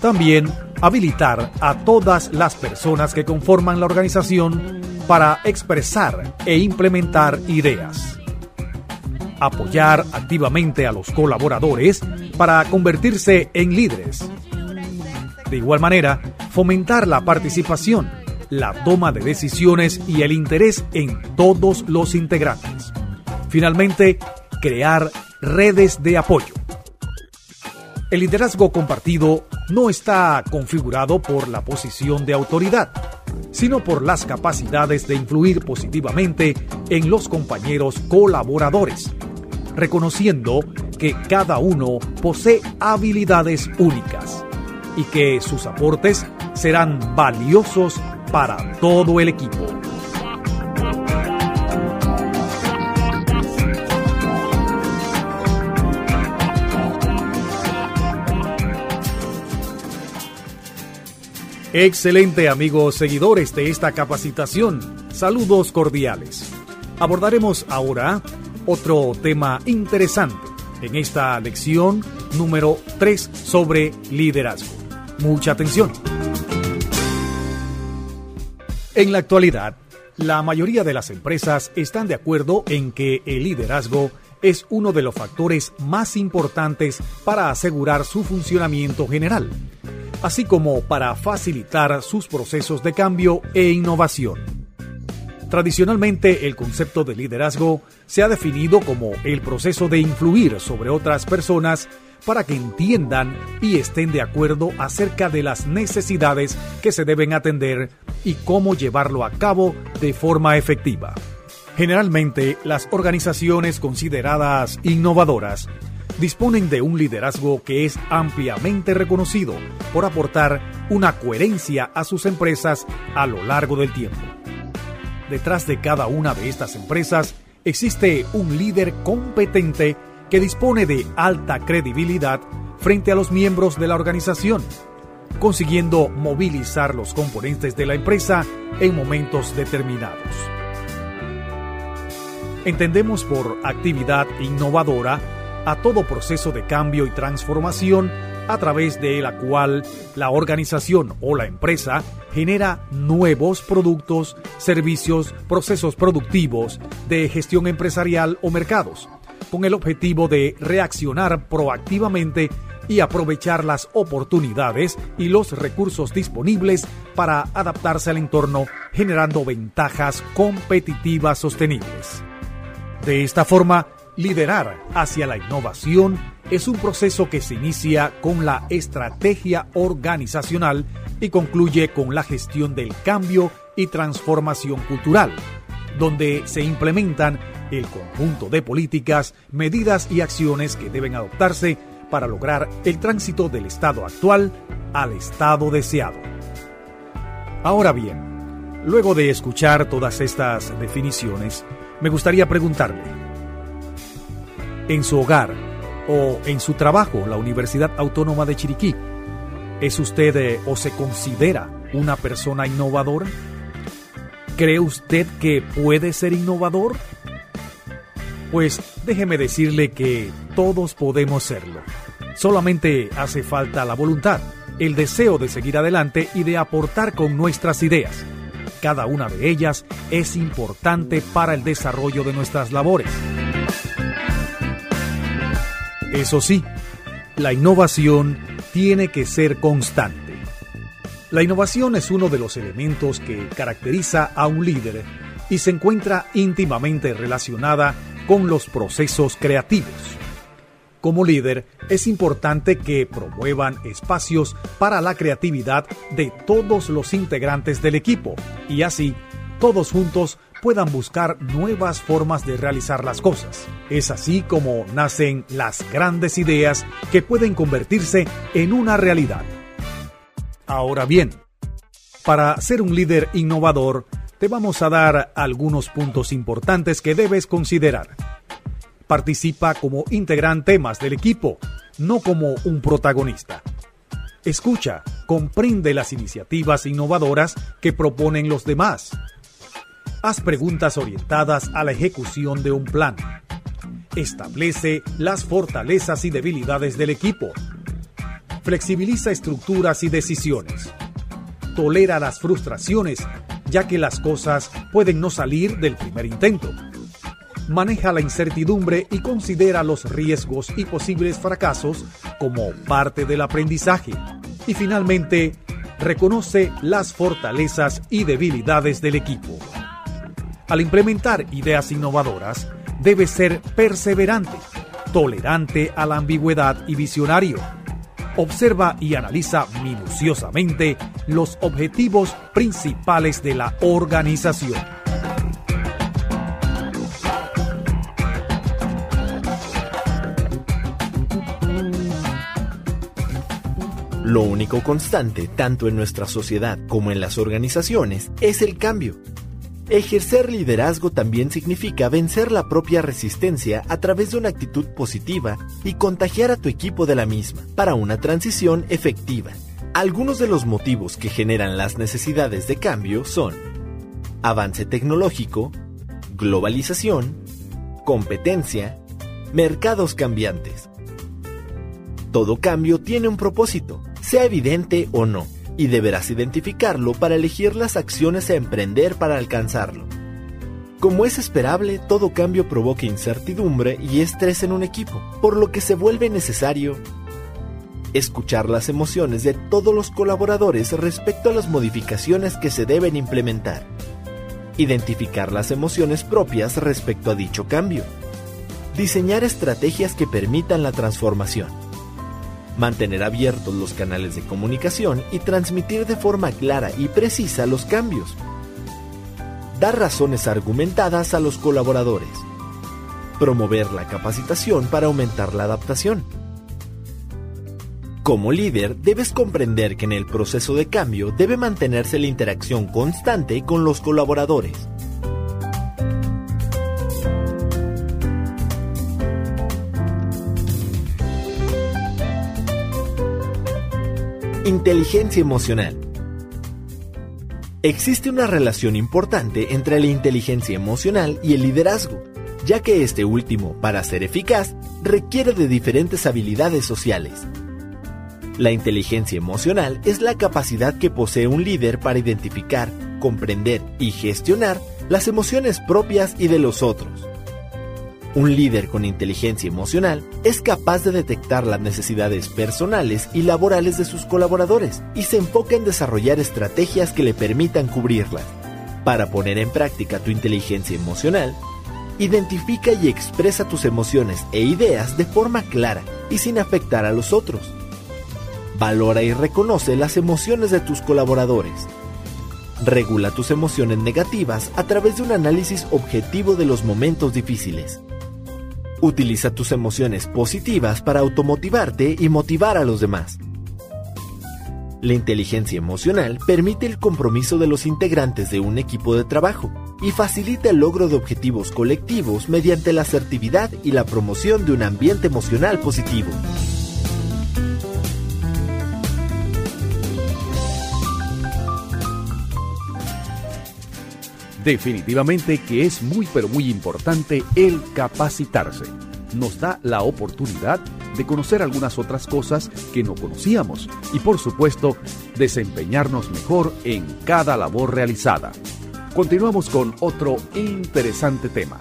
También habilitar a todas las personas que conforman la organización para expresar e implementar ideas apoyar activamente a los colaboradores para convertirse en líderes. De igual manera, fomentar la participación, la toma de decisiones y el interés en todos los integrantes. Finalmente, crear redes de apoyo. El liderazgo compartido no está configurado por la posición de autoridad, sino por las capacidades de influir positivamente en los compañeros colaboradores, reconociendo que cada uno posee habilidades únicas y que sus aportes serán valiosos para todo el equipo. Excelente amigos seguidores de esta capacitación. Saludos cordiales. Abordaremos ahora otro tema interesante en esta lección número 3 sobre liderazgo. Mucha atención. En la actualidad, la mayoría de las empresas están de acuerdo en que el liderazgo es uno de los factores más importantes para asegurar su funcionamiento general, así como para facilitar sus procesos de cambio e innovación. Tradicionalmente, el concepto de liderazgo se ha definido como el proceso de influir sobre otras personas para que entiendan y estén de acuerdo acerca de las necesidades que se deben atender y cómo llevarlo a cabo de forma efectiva. Generalmente, las organizaciones consideradas innovadoras disponen de un liderazgo que es ampliamente reconocido por aportar una coherencia a sus empresas a lo largo del tiempo. Detrás de cada una de estas empresas existe un líder competente que dispone de alta credibilidad frente a los miembros de la organización, consiguiendo movilizar los componentes de la empresa en momentos determinados. Entendemos por actividad innovadora a todo proceso de cambio y transformación a través de la cual la organización o la empresa genera nuevos productos, servicios, procesos productivos de gestión empresarial o mercados, con el objetivo de reaccionar proactivamente y aprovechar las oportunidades y los recursos disponibles para adaptarse al entorno, generando ventajas competitivas sostenibles. De esta forma, liderar hacia la innovación es un proceso que se inicia con la estrategia organizacional y concluye con la gestión del cambio y transformación cultural, donde se implementan el conjunto de políticas, medidas y acciones que deben adoptarse para lograr el tránsito del estado actual al estado deseado. Ahora bien, luego de escuchar todas estas definiciones, me gustaría preguntarle, en su hogar, o en su trabajo, la Universidad Autónoma de Chiriquí, ¿es usted eh, o se considera una persona innovadora? ¿Cree usted que puede ser innovador? Pues déjeme decirle que todos podemos serlo. Solamente hace falta la voluntad, el deseo de seguir adelante y de aportar con nuestras ideas. Cada una de ellas es importante para el desarrollo de nuestras labores. Eso sí, la innovación tiene que ser constante. La innovación es uno de los elementos que caracteriza a un líder y se encuentra íntimamente relacionada con los procesos creativos. Como líder, es importante que promuevan espacios para la creatividad de todos los integrantes del equipo y así todos juntos puedan buscar nuevas formas de realizar las cosas. Es así como nacen las grandes ideas que pueden convertirse en una realidad. Ahora bien, para ser un líder innovador, te vamos a dar algunos puntos importantes que debes considerar. Participa como integrante más del equipo, no como un protagonista. Escucha, comprende las iniciativas innovadoras que proponen los demás. Haz preguntas orientadas a la ejecución de un plan. Establece las fortalezas y debilidades del equipo. Flexibiliza estructuras y decisiones. Tolera las frustraciones, ya que las cosas pueden no salir del primer intento maneja la incertidumbre y considera los riesgos y posibles fracasos como parte del aprendizaje. Y finalmente, reconoce las fortalezas y debilidades del equipo. Al implementar ideas innovadoras, debe ser perseverante, tolerante a la ambigüedad y visionario. Observa y analiza minuciosamente los objetivos principales de la organización Lo único constante, tanto en nuestra sociedad como en las organizaciones, es el cambio. Ejercer liderazgo también significa vencer la propia resistencia a través de una actitud positiva y contagiar a tu equipo de la misma para una transición efectiva. Algunos de los motivos que generan las necesidades de cambio son avance tecnológico, globalización, competencia, mercados cambiantes. Todo cambio tiene un propósito sea evidente o no, y deberás identificarlo para elegir las acciones a emprender para alcanzarlo. Como es esperable, todo cambio provoca incertidumbre y estrés en un equipo, por lo que se vuelve necesario escuchar las emociones de todos los colaboradores respecto a las modificaciones que se deben implementar, identificar las emociones propias respecto a dicho cambio, diseñar estrategias que permitan la transformación, mantener abiertos los canales de comunicación y transmitir de forma clara y precisa los cambios. Dar razones argumentadas a los colaboradores. Promover la capacitación para aumentar la adaptación. Como líder, debes comprender que en el proceso de cambio debe mantenerse la interacción constante con los colaboradores Inteligencia emocional. Existe una relación importante entre la inteligencia emocional y el liderazgo, ya que este último, para ser eficaz, requiere de diferentes habilidades sociales. La inteligencia emocional es la capacidad que posee un líder para identificar, comprender y gestionar las emociones propias y de los otros un líder con inteligencia emocional es capaz de detectar las necesidades personales y laborales de sus colaboradores y se enfoca en desarrollar estrategias que le permitan cubrirlas. Para poner en práctica tu inteligencia emocional, identifica y expresa tus emociones e ideas de forma clara y sin afectar a los otros. Valora y reconoce las emociones de tus colaboradores. Regula tus emociones negativas a través de un análisis objetivo de los momentos difíciles. Utiliza tus emociones positivas para automotivarte y motivar a los demás. La inteligencia emocional permite el compromiso de los integrantes de un equipo de trabajo y facilita el logro de objetivos colectivos mediante la asertividad y la promoción de un ambiente emocional positivo. Definitivamente que es muy pero muy importante el capacitarse. Nos da la oportunidad de conocer algunas otras cosas que no conocíamos y por supuesto desempeñarnos mejor en cada labor realizada. Continuamos con otro interesante tema.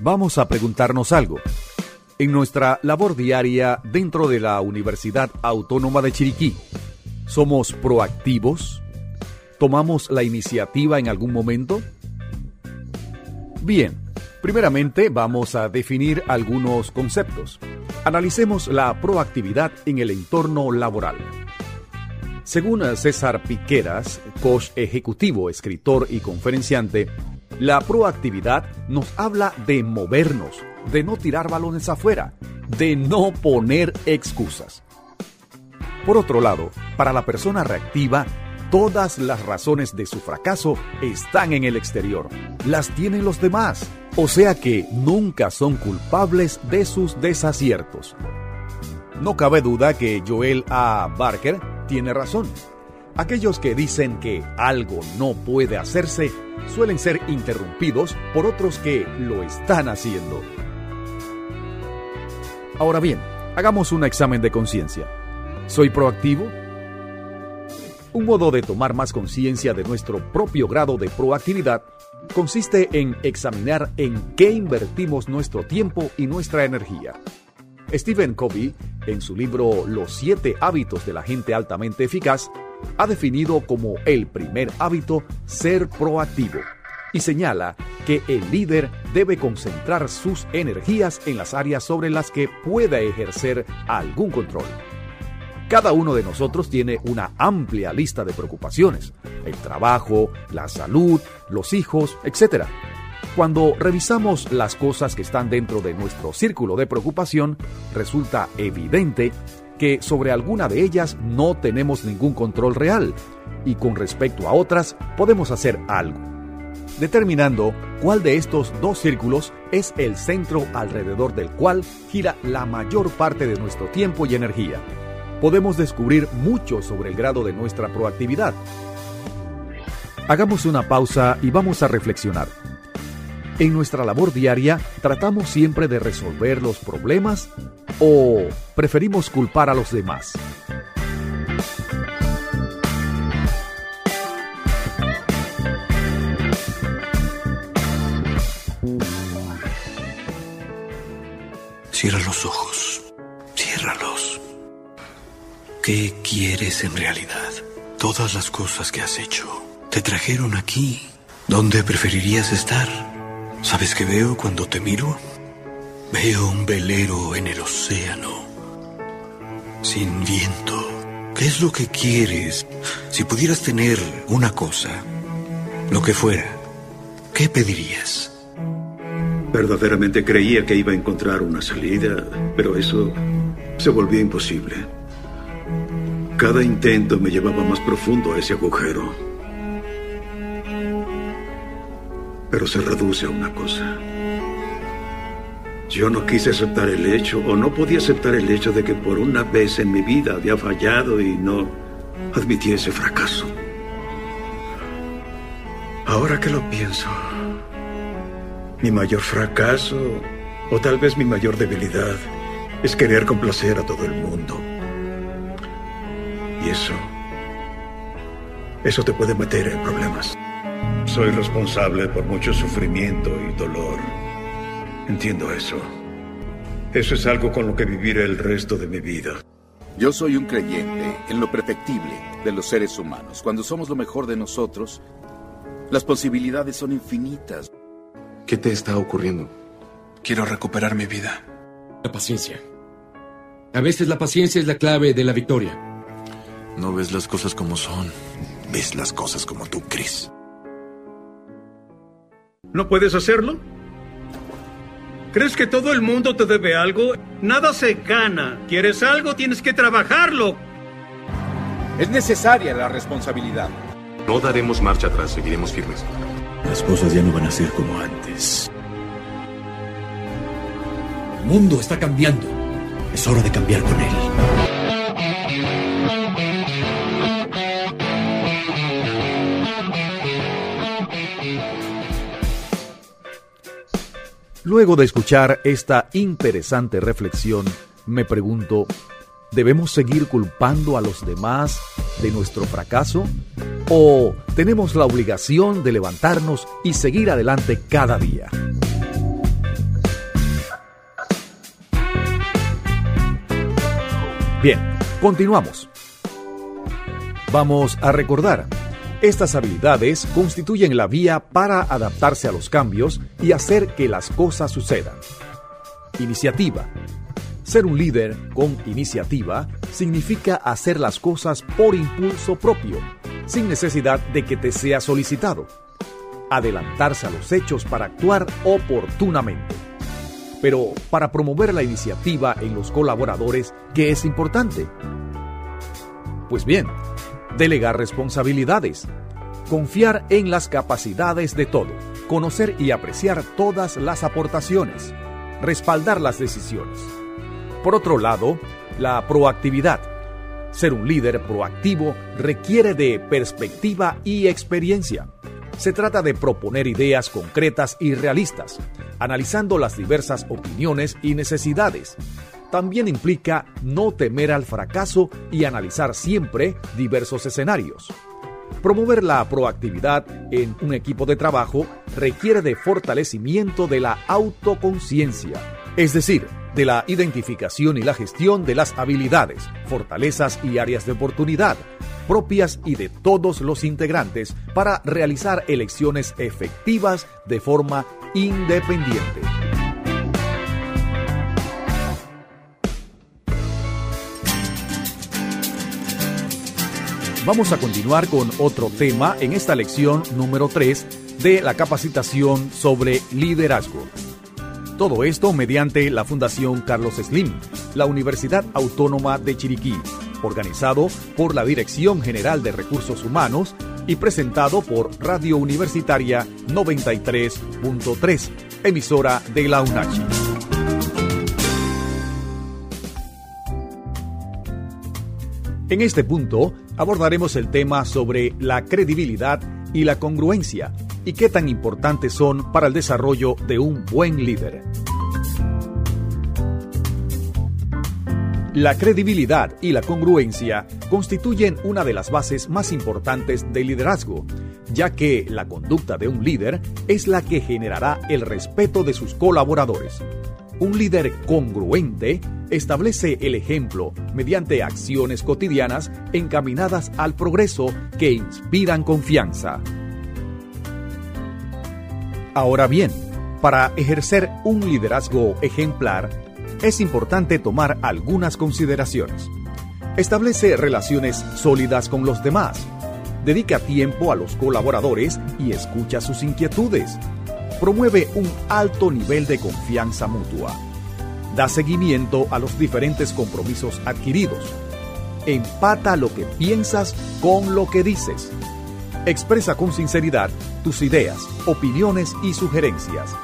Vamos a preguntarnos algo. En nuestra labor diaria dentro de la Universidad Autónoma de Chiriquí, ¿somos proactivos? ¿Tomamos la iniciativa en algún momento? Bien, Primeramente vamos a definir algunos conceptos. Analicemos la proactividad en el entorno laboral. Según César Piqueras, coach ejecutivo, escritor y conferenciante, la proactividad nos habla de movernos, de no tirar balones afuera, de no poner excusas. Por otro lado, para la persona reactiva, todas las razones de su fracaso están en el exterior. Las tienen los demás. O sea que nunca son culpables de sus desaciertos. No cabe duda que Joel A. Barker tiene razón. Aquellos que dicen que algo no puede hacerse suelen ser interrumpidos por otros que lo están haciendo. Ahora bien, hagamos un examen de conciencia. ¿Soy proactivo? Un modo de tomar más conciencia de nuestro propio grado de proactividad consiste en examinar en qué invertimos nuestro tiempo y nuestra energía. Stephen Covey, en su libro Los siete hábitos de la gente altamente eficaz, ha definido como el primer hábito ser proactivo y señala que el líder debe concentrar sus energías en las áreas sobre las que pueda ejercer algún control. Cada uno de nosotros tiene una amplia lista de preocupaciones, el trabajo, la salud, los hijos, etc. Cuando revisamos las cosas que están dentro de nuestro círculo de preocupación, resulta evidente que sobre alguna de ellas no tenemos ningún control real y con respecto a otras podemos hacer algo. Determinando cuál de estos dos círculos es el centro alrededor del cual gira la mayor parte de nuestro tiempo y energía, podemos descubrir mucho sobre el grado de nuestra proactividad. Hagamos una pausa y vamos a reflexionar. En nuestra labor diaria, ¿tratamos siempre de resolver los problemas o preferimos culpar a los demás? Cierra los ojos. ¿Qué quieres en realidad? Todas las cosas que has hecho te trajeron aquí. ¿Dónde preferirías estar? ¿Sabes qué veo cuando te miro? Veo un velero en el océano, sin viento. ¿Qué es lo que quieres? Si pudieras tener una cosa, lo que fuera, ¿qué pedirías? Verdaderamente creía que iba a encontrar una salida, pero eso se volvió imposible. Cada intento me llevaba más profundo a ese agujero. Pero se reduce a una cosa. Yo no quise aceptar el hecho, o no podía aceptar el hecho de que por una vez en mi vida había fallado y no admití ese fracaso. Ahora que lo pienso, mi mayor fracaso, o tal vez mi mayor debilidad, es querer complacer a todo el mundo. Y eso, eso te puede meter en problemas. Soy responsable por mucho sufrimiento y dolor. Entiendo eso. Eso es algo con lo que viviré el resto de mi vida. Yo soy un creyente en lo perfectible de los seres humanos. Cuando somos lo mejor de nosotros, las posibilidades son infinitas. ¿Qué te está ocurriendo? Quiero recuperar mi vida. La paciencia. A veces la paciencia es la clave de la victoria. No ves las cosas como son, ves las cosas como tú crees. ¿No puedes hacerlo? ¿Crees que todo el mundo te debe algo? Nada se gana. ¿Quieres algo? Tienes que trabajarlo. Es necesaria la responsabilidad. No daremos marcha atrás, seguiremos firmes. Las cosas ya no van a ser como antes. El mundo está cambiando. Es hora de cambiar con él. Luego de escuchar esta interesante reflexión, me pregunto, ¿debemos seguir culpando a los demás de nuestro fracaso? ¿O tenemos la obligación de levantarnos y seguir adelante cada día? Bien, continuamos. Vamos a recordar. Estas habilidades constituyen la vía para adaptarse a los cambios y hacer que las cosas sucedan. Iniciativa. Ser un líder con iniciativa significa hacer las cosas por impulso propio, sin necesidad de que te sea solicitado. Adelantarse a los hechos para actuar oportunamente. Pero para promover la iniciativa en los colaboradores, ¿qué es importante? Pues bien, delegar responsabilidades, confiar en las capacidades de todo, conocer y apreciar todas las aportaciones, respaldar las decisiones. Por otro lado, la proactividad. Ser un líder proactivo requiere de perspectiva y experiencia. Se trata de proponer ideas concretas y realistas, analizando las diversas opiniones y necesidades. También implica no temer al fracaso y analizar siempre diversos escenarios. Promover la proactividad en un equipo de trabajo requiere de fortalecimiento de la autoconciencia, es decir, de la identificación y la gestión de las habilidades, fortalezas y áreas de oportunidad propias y de todos los integrantes para realizar elecciones efectivas de forma independiente. Vamos a continuar con otro tema en esta lección número 3 de la capacitación sobre liderazgo. Todo esto mediante la Fundación Carlos Slim, la Universidad Autónoma de Chiriquí, organizado por la Dirección General de Recursos Humanos y presentado por Radio Universitaria 93.3, emisora de la UNACHI. En este punto abordaremos el tema sobre la credibilidad y la congruencia y qué tan importantes son para el desarrollo de un buen líder. La credibilidad y la congruencia constituyen una de las bases más importantes del liderazgo, ya que la conducta de un líder es la que generará el respeto de sus colaboradores. Un líder congruente establece el ejemplo mediante acciones cotidianas encaminadas al progreso que inspiran confianza. Ahora bien, para ejercer un liderazgo ejemplar, es importante tomar algunas consideraciones. Establece relaciones sólidas con los demás. Dedica tiempo a los colaboradores y escucha sus inquietudes. Promueve un alto nivel de confianza mutua. Da seguimiento a los diferentes compromisos adquiridos. Empata lo que piensas con lo que dices. Expresa con sinceridad tus ideas, opiniones y sugerencias.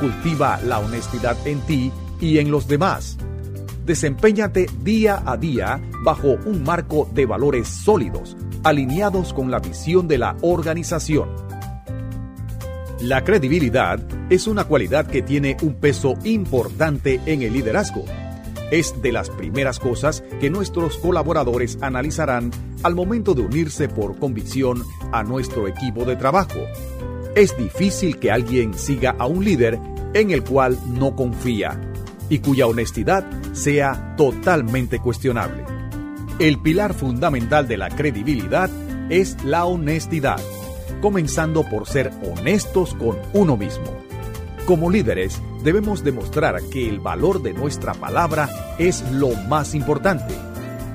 Cultiva la honestidad en ti y en los demás. Desempeñate día a día bajo un marco de valores sólidos, alineados con la visión de la organización. La credibilidad es una cualidad que tiene un peso importante en el liderazgo. Es de las primeras cosas que nuestros colaboradores analizarán al momento de unirse por convicción a nuestro equipo de trabajo. Es difícil que alguien siga a un líder en el cual no confía y cuya honestidad sea totalmente cuestionable. El pilar fundamental de la credibilidad es la honestidad, comenzando por ser honestos con uno mismo. Como líderes, debemos demostrar que el valor de nuestra palabra es lo más importante.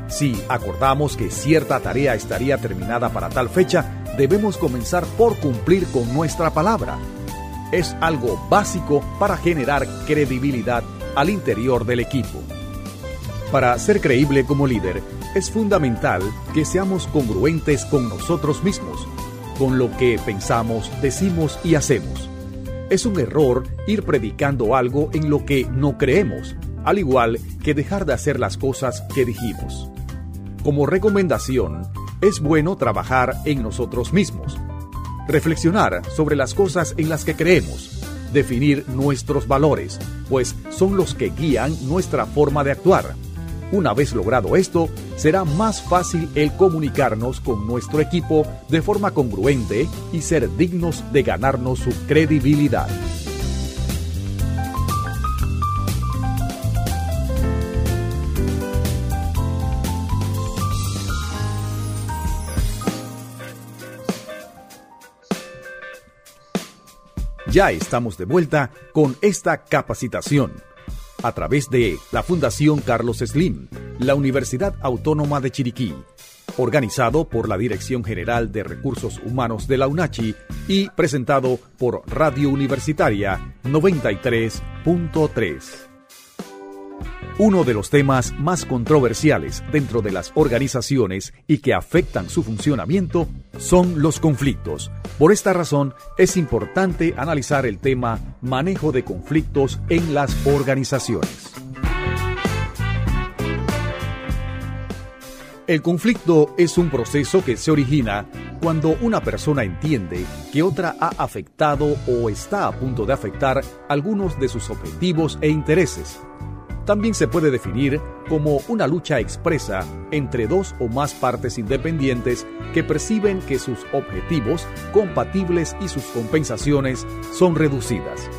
Si acordamos que cierta tarea estaría terminada para tal fecha, debemos comenzar por cumplir con nuestra palabra. Es algo básico para generar credibilidad al interior del equipo. Para ser creíble como líder, es fundamental que seamos congruentes con nosotros mismos, con lo que pensamos, decimos y hacemos. Es un error ir predicando algo en lo que no creemos, al igual que dejar de hacer las cosas que dijimos. Como recomendación, es bueno trabajar en nosotros mismos, reflexionar sobre las cosas en las que creemos, definir nuestros valores, pues son los que guían nuestra forma de actuar. Una vez logrado esto, será más fácil el comunicarnos con nuestro equipo de forma congruente y ser dignos de ganarnos su credibilidad. Ya estamos de vuelta con esta capacitación a través de la Fundación Carlos Slim, la Universidad Autónoma de Chiriquí, organizado por la Dirección General de Recursos Humanos de la UNACHI y presentado por Radio Universitaria 93.3. Uno de los temas más controversiales dentro de las organizaciones y que afectan su funcionamiento son los conflictos. Por esta razón, es importante analizar el tema manejo de conflictos en las organizaciones. El conflicto es un proceso que se origina cuando una persona entiende que otra ha afectado o está a punto de afectar algunos de sus objetivos e intereses también se puede definir como una lucha expresa entre dos o más partes independientes que perciben que sus objetivos compatibles y sus compensaciones son reducidas.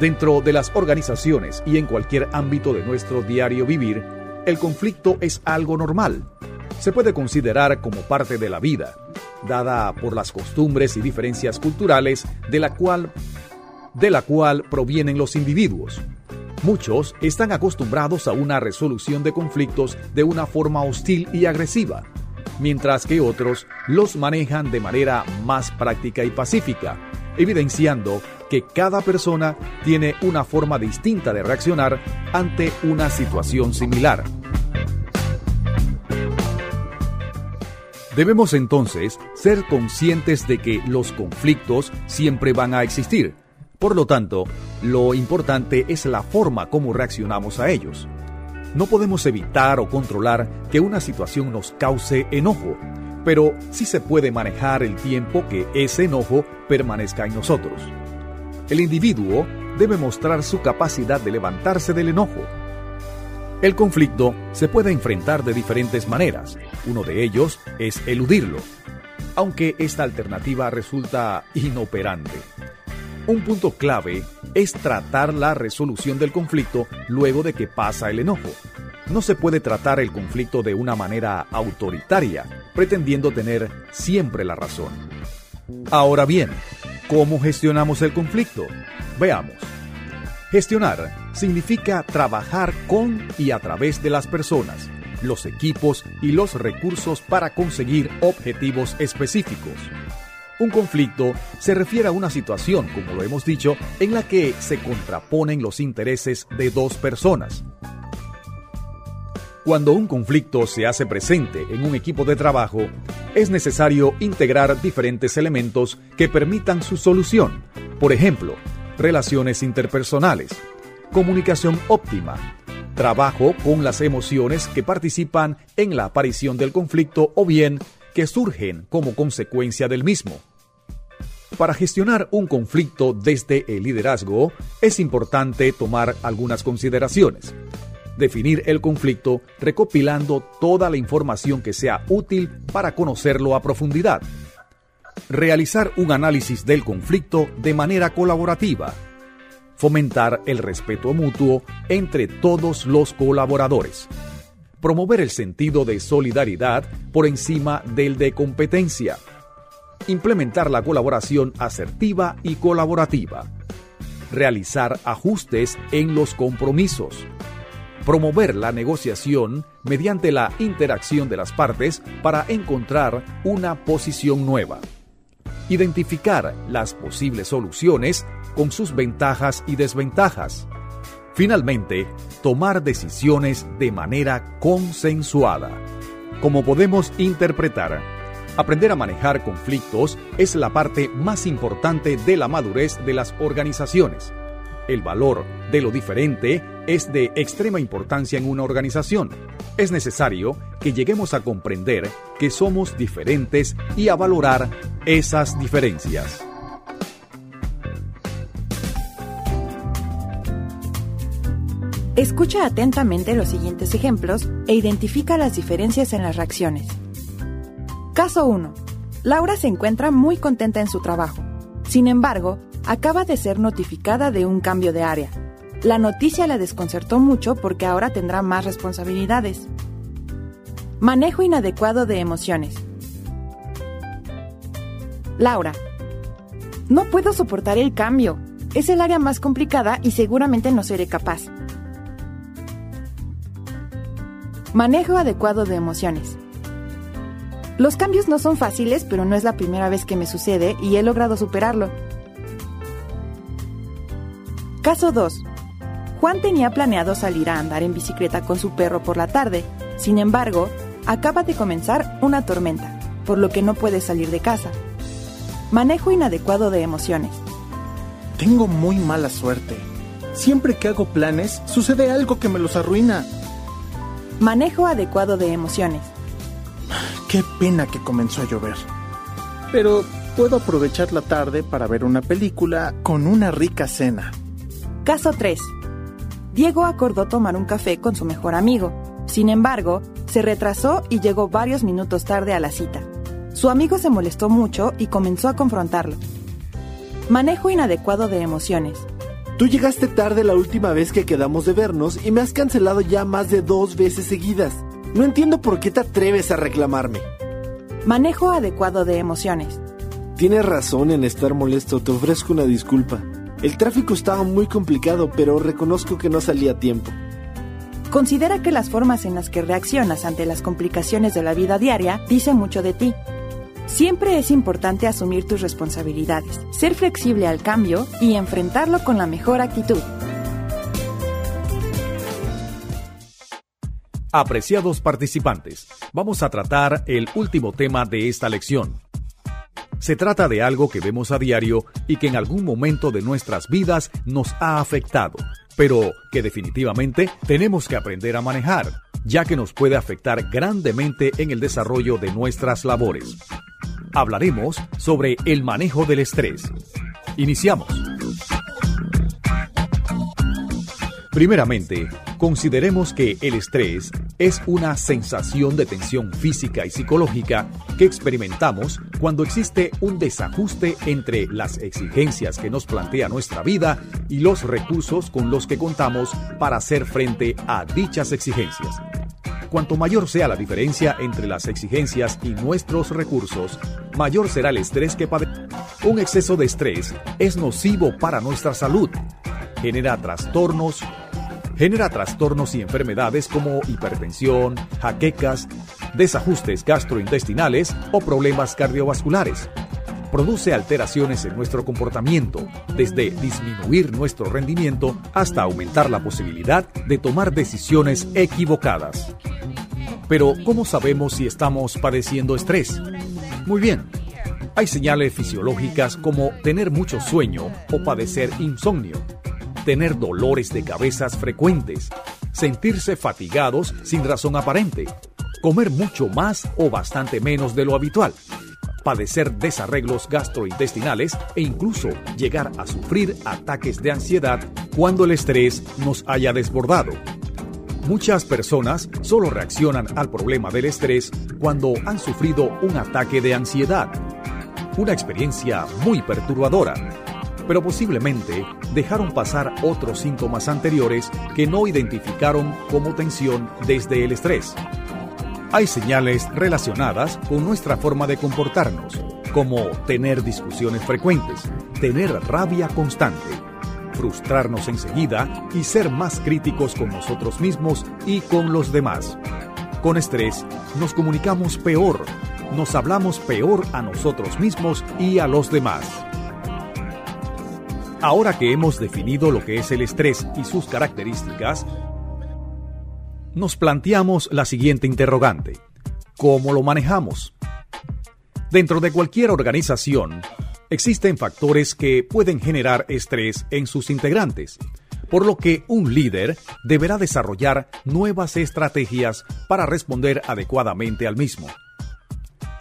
Dentro de las organizaciones y en cualquier ámbito de nuestro diario vivir, el conflicto es algo normal. Se puede considerar como parte de la vida, dada por las costumbres y diferencias culturales de la cual, de la cual provienen los individuos. Muchos están acostumbrados a una resolución de conflictos de una forma hostil y agresiva, mientras que otros los manejan de manera más práctica y pacífica, evidenciando que cada persona tiene una forma distinta de reaccionar ante una situación similar. Debemos entonces ser conscientes de que los conflictos siempre van a existir, por lo tanto, lo importante es la forma como reaccionamos a ellos. No podemos evitar o controlar que una situación nos cause enojo, pero sí se puede manejar el tiempo que ese enojo permanezca en nosotros. El individuo debe mostrar su capacidad de levantarse del enojo. El conflicto se puede enfrentar de diferentes maneras. Uno de ellos es eludirlo, aunque esta alternativa resulta inoperante. Un punto clave es tratar la resolución del conflicto luego de que pasa el enojo. No se puede tratar el conflicto de una manera autoritaria, pretendiendo tener siempre la razón. Ahora bien, ¿cómo gestionamos el conflicto? Veamos. Gestionar significa trabajar con y a través de las personas, los equipos y los recursos para conseguir objetivos específicos. Un conflicto se refiere a una situación, como lo hemos dicho, en la que se contraponen los intereses de dos personas. Cuando un conflicto se hace presente en un equipo de trabajo, es necesario integrar diferentes elementos que permitan su solución. Por ejemplo, relaciones interpersonales, comunicación óptima, trabajo con las emociones que participan en la aparición del conflicto o bien que surgen como consecuencia del mismo. Para gestionar un conflicto desde el liderazgo es importante tomar algunas consideraciones. Definir el conflicto recopilando toda la información que sea útil para conocerlo a profundidad. Realizar un análisis del conflicto de manera colaborativa. Fomentar el respeto mutuo entre todos los colaboradores. Promover el sentido de solidaridad por encima del de competencia implementar la colaboración asertiva y colaborativa, realizar ajustes en los compromisos, promover la negociación mediante la interacción de las partes para encontrar una posición nueva, identificar las posibles soluciones con sus ventajas y desventajas, finalmente, tomar decisiones de manera consensuada. Como podemos interpretar, Aprender a manejar conflictos es la parte más importante de la madurez de las organizaciones. El valor de lo diferente es de extrema importancia en una organización. Es necesario que lleguemos a comprender que somos diferentes y a valorar esas diferencias. Escucha atentamente los siguientes ejemplos e identifica las diferencias en las reacciones. Caso 1. Laura se encuentra muy contenta en su trabajo. Sin embargo, acaba de ser notificada de un cambio de área. La noticia la desconcertó mucho porque ahora tendrá más responsabilidades. Manejo inadecuado de emociones. Laura. No puedo soportar el cambio. Es el área más complicada y seguramente no seré capaz. Manejo adecuado de emociones. Los cambios no son fáciles, pero no es la primera vez que me sucede y he logrado superarlo. Caso 2. Juan tenía planeado salir a andar en bicicleta con su perro por la tarde. Sin embargo, acaba de comenzar una tormenta, por lo que no puede salir de casa. Manejo inadecuado de emociones. Tengo muy mala suerte. Siempre que hago planes, sucede algo que me los arruina. Manejo adecuado de emociones. Qué pena que comenzó a llover. Pero puedo aprovechar la tarde para ver una película con una rica cena. Caso 3. Diego acordó tomar un café con su mejor amigo. Sin embargo, se retrasó y llegó varios minutos tarde a la cita. Su amigo se molestó mucho y comenzó a confrontarlo. Manejo inadecuado de emociones. Tú llegaste tarde la última vez que quedamos de vernos y me has cancelado ya más de dos veces seguidas. No entiendo por qué te atreves a reclamarme. Manejo adecuado de emociones. Tienes razón en estar molesto, te ofrezco una disculpa. El tráfico estaba muy complicado, pero reconozco que no salí a tiempo. Considera que las formas en las que reaccionas ante las complicaciones de la vida diaria dicen mucho de ti. Siempre es importante asumir tus responsabilidades, ser flexible al cambio y enfrentarlo con la mejor actitud. Apreciados participantes, vamos a tratar el último tema de esta lección. Se trata de algo que vemos a diario y que en algún momento de nuestras vidas nos ha afectado, pero que definitivamente tenemos que aprender a manejar, ya que nos puede afectar grandemente en el desarrollo de nuestras labores hablaremos sobre el manejo del estrés. Iniciamos. Primeramente, consideremos que el estrés es una sensación de tensión física y psicológica que experimentamos cuando existe un desajuste entre las exigencias que nos plantea nuestra vida y los recursos con los que contamos para hacer frente a dichas exigencias. Cuanto mayor sea la diferencia entre las exigencias y nuestros recursos, mayor será el estrés que padecemos. Un exceso de estrés es nocivo para nuestra salud. Genera trastornos, genera trastornos y enfermedades como hipertensión, jaquecas, desajustes gastrointestinales o problemas cardiovasculares. Produce alteraciones en nuestro comportamiento, desde disminuir nuestro rendimiento hasta aumentar la posibilidad de tomar decisiones equivocadas. Pero, ¿cómo sabemos si estamos padeciendo estrés? Muy bien. Hay señales fisiológicas como tener mucho sueño o padecer insomnio, tener dolores de cabezas frecuentes, sentirse fatigados sin razón aparente, comer mucho más o bastante menos de lo habitual, padecer desarreglos gastrointestinales e incluso llegar a sufrir ataques de ansiedad cuando el estrés nos haya desbordado. Muchas personas solo reaccionan al problema del estrés cuando han sufrido un ataque de ansiedad, una experiencia muy perturbadora, pero posiblemente dejaron pasar otros síntomas anteriores que no identificaron como tensión desde el estrés. Hay señales relacionadas con nuestra forma de comportarnos, como tener discusiones frecuentes, tener rabia constante, frustrarnos enseguida y ser más críticos con nosotros mismos y con los demás. Con estrés nos comunicamos peor, nos hablamos peor a nosotros mismos y a los demás. Ahora que hemos definido lo que es el estrés y sus características, nos planteamos la siguiente interrogante. ¿Cómo lo manejamos? Dentro de cualquier organización, existen factores que pueden generar estrés en sus integrantes, por lo que un líder deberá desarrollar nuevas estrategias para responder adecuadamente al mismo.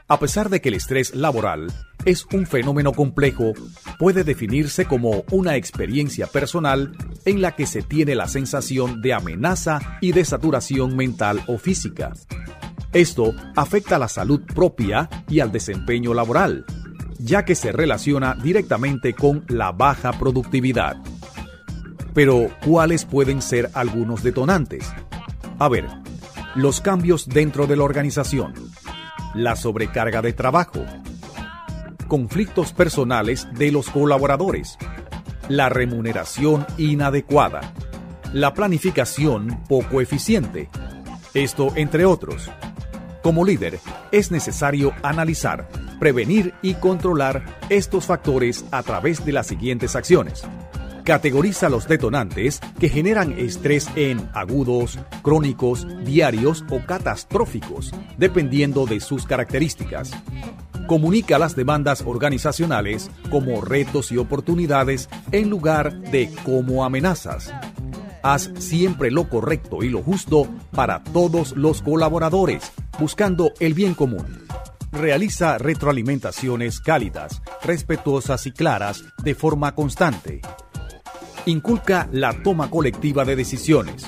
A pesar de que el estrés laboral es un fenómeno complejo, puede definirse como una experiencia personal en la que se tiene la sensación de amenaza y de saturación mental o física. Esto afecta a la salud propia y al desempeño laboral, ya que se relaciona directamente con la baja productividad. Pero, ¿cuáles pueden ser algunos detonantes? A ver, los cambios dentro de la organización, la sobrecarga de trabajo, conflictos personales de los colaboradores, la remuneración inadecuada, la planificación poco eficiente, esto entre otros. Como líder, es necesario analizar, prevenir y controlar estos factores a través de las siguientes acciones. Categoriza los detonantes que generan estrés en agudos, crónicos, diarios o catastróficos, dependiendo de sus características. Comunica las demandas organizacionales como retos y oportunidades en lugar de como amenazas. Haz siempre lo correcto y lo justo para todos los colaboradores, buscando el bien común. Realiza retroalimentaciones cálidas, respetuosas y claras de forma constante. Inculca la toma colectiva de decisiones.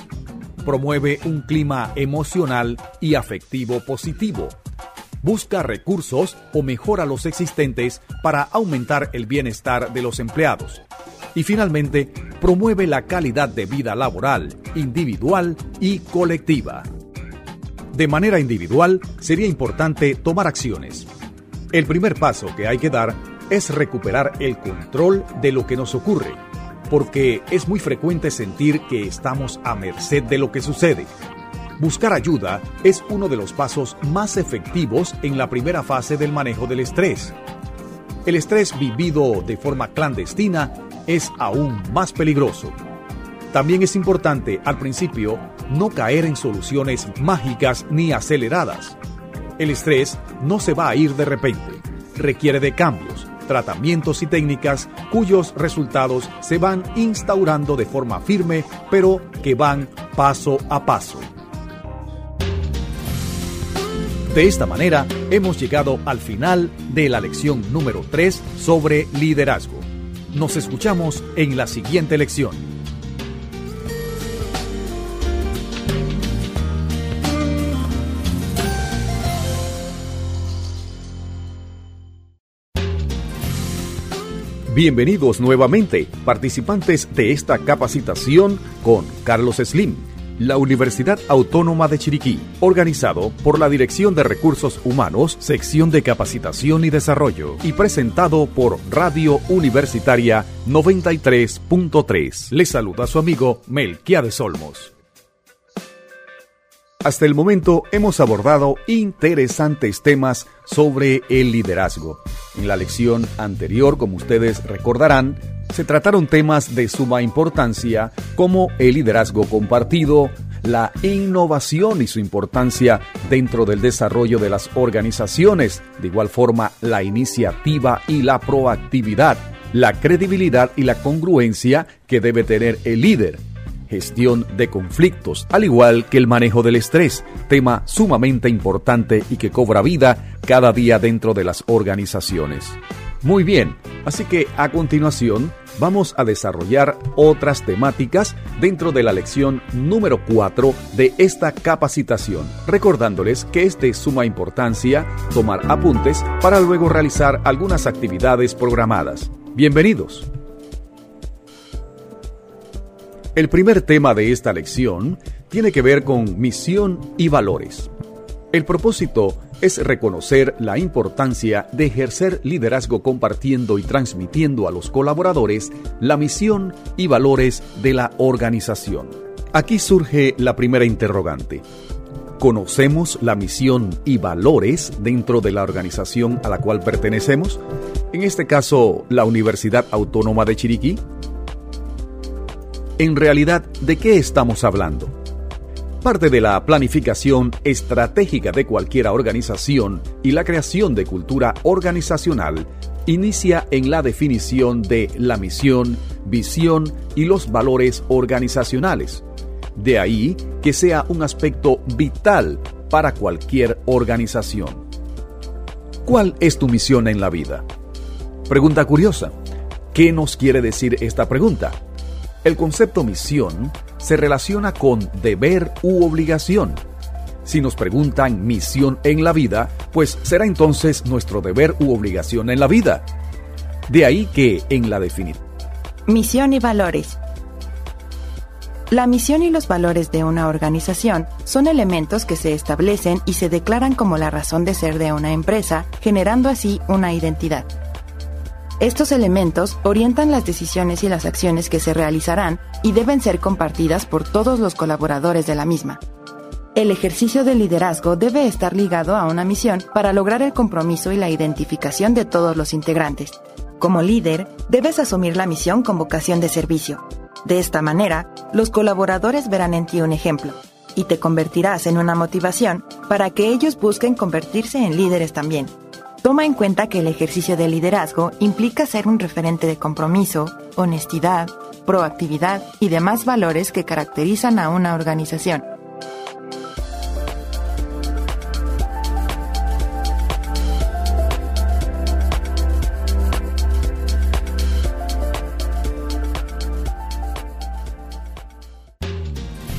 Promueve un clima emocional y afectivo positivo. Busca recursos o mejora los existentes para aumentar el bienestar de los empleados y finalmente promueve la calidad de vida laboral, individual y colectiva. De manera individual, sería importante tomar acciones. El primer paso que hay que dar es recuperar el control de lo que nos ocurre, porque es muy frecuente sentir que estamos a merced de lo que sucede. Buscar ayuda es uno de los pasos más efectivos en la primera fase del manejo del estrés. El estrés vivido de forma clandestina es aún más peligroso. También es importante al principio no caer en soluciones mágicas ni aceleradas. El estrés no se va a ir de repente, requiere de cambios, tratamientos y técnicas cuyos resultados se van instaurando de forma firme, pero que van paso a paso. De esta manera, hemos llegado al final de la lección número 3 sobre liderazgo. Nos escuchamos en la siguiente lección. Bienvenidos nuevamente, participantes de esta capacitación con Carlos Slim la Universidad Autónoma de Chiriquí, organizado por la Dirección de Recursos Humanos, Sección de Capacitación y Desarrollo, y presentado por Radio Universitaria 93.3. Les saluda su amigo Melquiades Olmos. Hasta el momento hemos abordado interesantes temas sobre el liderazgo. En la lección anterior, como ustedes recordarán, se trataron temas de suma importancia como el liderazgo compartido, la innovación y su importancia dentro del desarrollo de las organizaciones, de igual forma la iniciativa y la proactividad, la credibilidad y la congruencia que debe tener el líder, gestión de conflictos, al igual que el manejo del estrés, tema sumamente importante y que cobra vida cada día dentro de las organizaciones. Muy bien, así que a continuación vamos a desarrollar otras temáticas dentro de la lección número 4 de esta capacitación, recordándoles que es de suma importancia tomar apuntes para luego realizar algunas actividades programadas. Bienvenidos. El primer tema de esta lección tiene que ver con misión y valores. El propósito es reconocer la importancia de ejercer liderazgo compartiendo y transmitiendo a los colaboradores la misión y valores de la organización. Aquí surge la primera interrogante. ¿Conocemos la misión y valores dentro de la organización a la cual pertenecemos? En este caso, la Universidad Autónoma de Chiriquí. En realidad, ¿de qué estamos hablando? Parte de la planificación estratégica de cualquier organización y la creación de cultura organizacional inicia en la definición de la misión, visión y los valores organizacionales. De ahí que sea un aspecto vital para cualquier organización. ¿Cuál es tu misión en la vida? Pregunta curiosa. ¿Qué nos quiere decir esta pregunta? El concepto misión se relaciona con deber u obligación. Si nos preguntan misión en la vida, pues será entonces nuestro deber u obligación en la vida. De ahí que en la definición. Misión y valores. La misión y los valores de una organización son elementos que se establecen y se declaran como la razón de ser de una empresa, generando así una identidad. Estos elementos orientan las decisiones y las acciones que se realizarán y deben ser compartidas por todos los colaboradores de la misma. El ejercicio de liderazgo debe estar ligado a una misión para lograr el compromiso y la identificación de todos los integrantes. Como líder, debes asumir la misión con vocación de servicio. De esta manera, los colaboradores verán en ti un ejemplo y te convertirás en una motivación para que ellos busquen convertirse en líderes también. Toma en cuenta que el ejercicio de liderazgo implica ser un referente de compromiso, honestidad, proactividad y demás valores que caracterizan a una organización.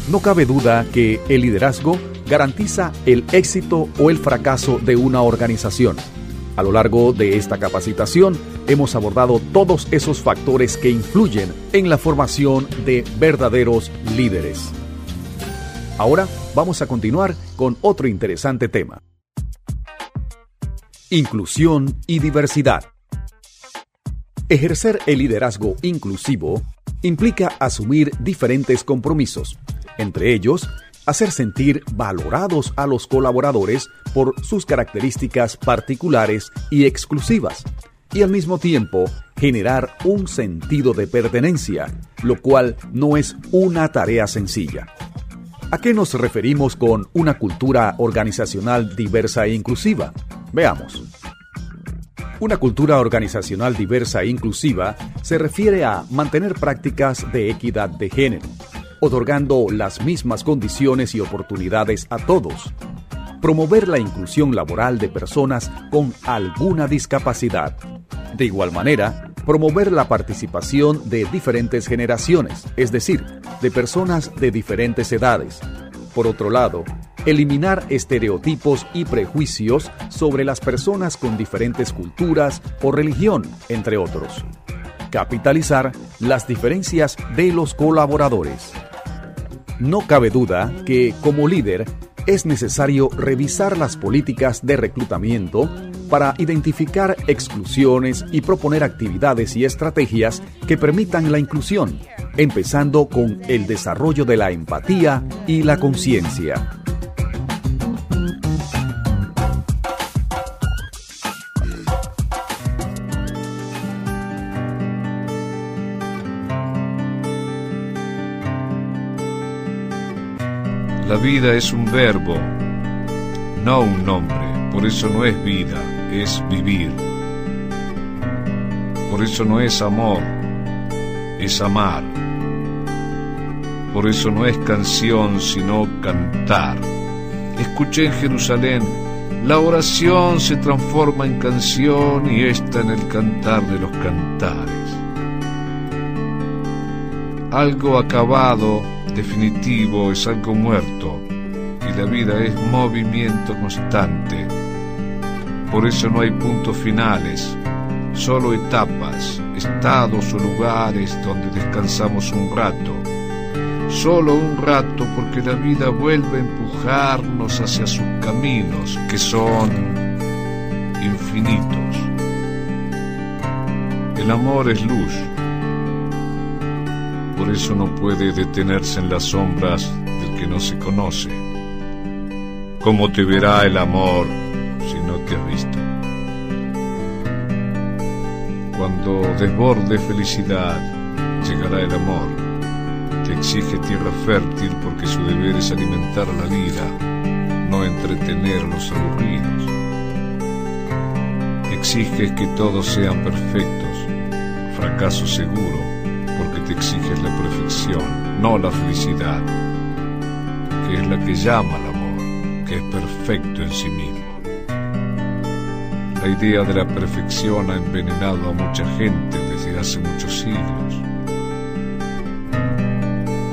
No cabe duda que el liderazgo garantiza el éxito o el fracaso de una organización. A lo largo de esta capacitación hemos abordado todos esos factores que influyen en la formación de verdaderos líderes. Ahora vamos a continuar con otro interesante tema. Inclusión y diversidad. Ejercer el liderazgo inclusivo implica asumir diferentes compromisos, entre ellos hacer sentir valorados a los colaboradores por sus características particulares y exclusivas, y al mismo tiempo generar un sentido de pertenencia, lo cual no es una tarea sencilla. ¿A qué nos referimos con una cultura organizacional diversa e inclusiva? Veamos. Una cultura organizacional diversa e inclusiva se refiere a mantener prácticas de equidad de género, otorgando las mismas condiciones y oportunidades a todos. Promover la inclusión laboral de personas con alguna discapacidad. De igual manera, promover la participación de diferentes generaciones, es decir, de personas de diferentes edades. Por otro lado, eliminar estereotipos y prejuicios sobre las personas con diferentes culturas o religión, entre otros. Capitalizar las diferencias de los colaboradores. No cabe duda que, como líder, es necesario revisar las políticas de reclutamiento para identificar exclusiones y proponer actividades y estrategias que permitan la inclusión, empezando con el desarrollo de la empatía y la conciencia. La vida es un verbo, no un nombre. Por eso no es vida, es vivir. Por eso no es amor, es amar. Por eso no es canción, sino cantar. Escuché en Jerusalén, la oración se transforma en canción y esta en el cantar de los cantares. Algo acabado definitivo es algo muerto y la vida es movimiento constante. Por eso no hay puntos finales, solo etapas, estados o lugares donde descansamos un rato. Solo un rato porque la vida vuelve a empujarnos hacia sus caminos que son infinitos. El amor es luz por eso no puede detenerse en las sombras del que no se conoce. ¿Cómo te verá el amor si no te has visto? Cuando desborde felicidad, llegará el amor. Te exige tierra fértil porque su deber es alimentar la vida, no entretener a los aburridos. Exiges que todos sean perfectos, fracaso seguro te exiges la perfección, no la felicidad, que es la que llama al amor, que es perfecto en sí mismo. La idea de la perfección ha envenenado a mucha gente desde hace muchos siglos.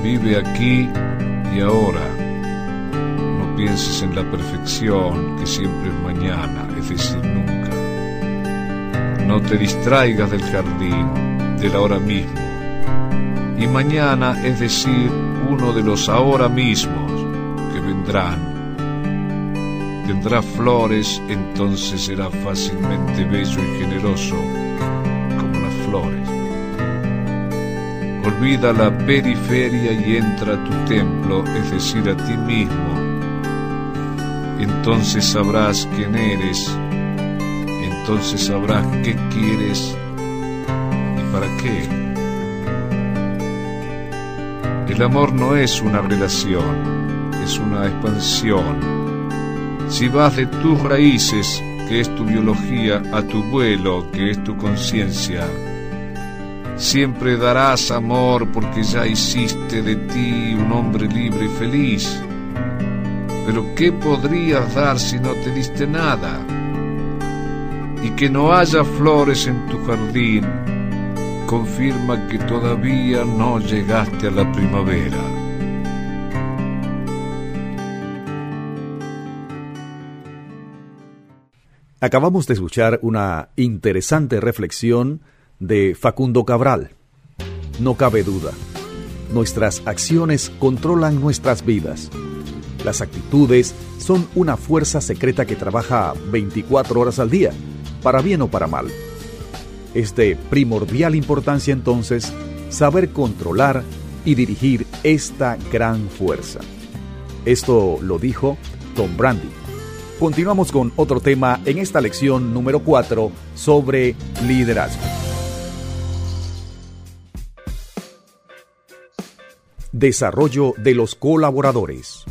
Vive aquí y ahora. No pienses en la perfección que siempre es mañana, es decir, nunca. No te distraigas del jardín, de la hora mismo y mañana, es decir, uno de los ahora mismos que vendrán. Tendrá flores, entonces será fácilmente bello y generoso, como flores. Olvida la periferia y entra a tu templo, es decir, a ti mismo. Entonces sabrás quién eres, entonces sabrás qué quieres y para qué. El amor no es una relación, es una expansión. Si vas de tus raíces, que es tu biología, a tu vuelo, que es tu conciencia, Siempre darás amor porque ya hiciste de ti un hombre libre y feliz. Pero ¿qué podrías dar si no te diste nada? Y que no haya flores en tu jardín confirma que todavía no llegaste a la primavera. Acabamos de escuchar una interesante reflexión de Facundo Cabral. No cabe duda, nuestras acciones controlan nuestras vidas. Las actitudes son una fuerza secreta que trabaja 24 horas al día, para bien o para mal. Es de primordial importancia entonces saber controlar y dirigir esta gran fuerza. Esto lo dijo Tom Brandy. Continuamos con otro tema en esta lección número 4 sobre liderazgo. Desarrollo de los colaboradores.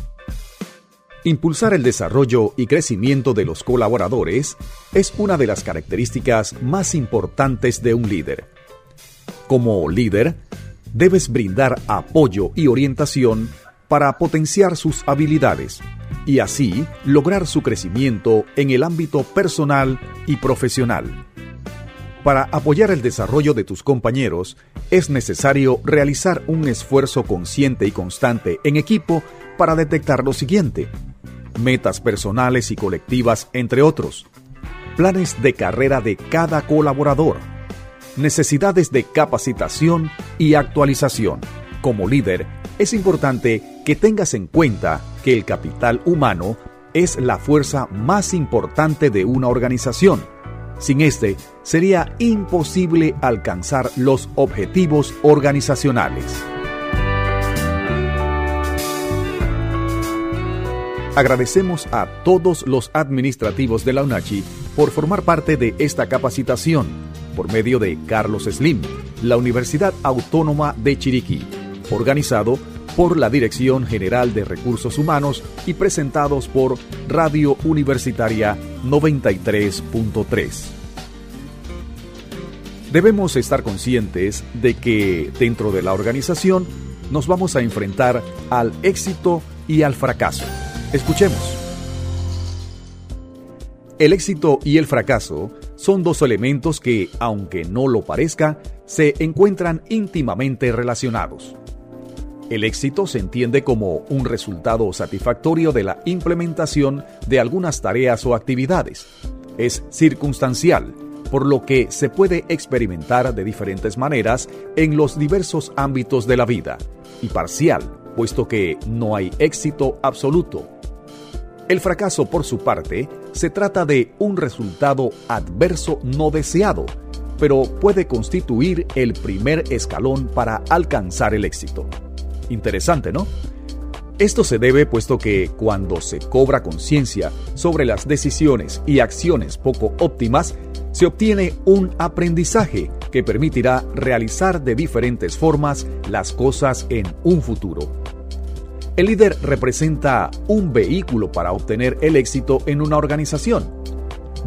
Impulsar el desarrollo y crecimiento de los colaboradores es una de las características más importantes de un líder. Como líder, debes brindar apoyo y orientación para potenciar sus habilidades y así lograr su crecimiento en el ámbito personal y profesional. Para apoyar el desarrollo de tus compañeros, es necesario realizar un esfuerzo consciente y constante en equipo para detectar lo siguiente. Metas personales y colectivas, entre otros. Planes de carrera de cada colaborador. Necesidades de capacitación y actualización. Como líder, es importante que tengas en cuenta que el capital humano es la fuerza más importante de una organización sin este, sería imposible alcanzar los objetivos organizacionales. Agradecemos a todos los administrativos de la UNACHI por formar parte de esta capacitación por medio de Carlos Slim, la Universidad Autónoma de Chiriquí, organizado por la Dirección General de Recursos Humanos y presentados por Radio Universitaria 93.3. Debemos estar conscientes de que dentro de la organización nos vamos a enfrentar al éxito y al fracaso. Escuchemos. El éxito y el fracaso son dos elementos que, aunque no lo parezca, se encuentran íntimamente relacionados. El éxito se entiende como un resultado satisfactorio de la implementación de algunas tareas o actividades. Es circunstancial, por lo que se puede experimentar de diferentes maneras en los diversos ámbitos de la vida, y parcial, puesto que no hay éxito absoluto. El fracaso, por su parte, se trata de un resultado adverso no deseado, pero puede constituir el primer escalón para alcanzar el éxito. Interesante, ¿no? Esto se debe puesto que cuando se cobra conciencia sobre las decisiones y acciones poco óptimas, se obtiene un aprendizaje que permitirá realizar de diferentes formas las cosas en un futuro. El líder representa un vehículo para obtener el éxito en una organización.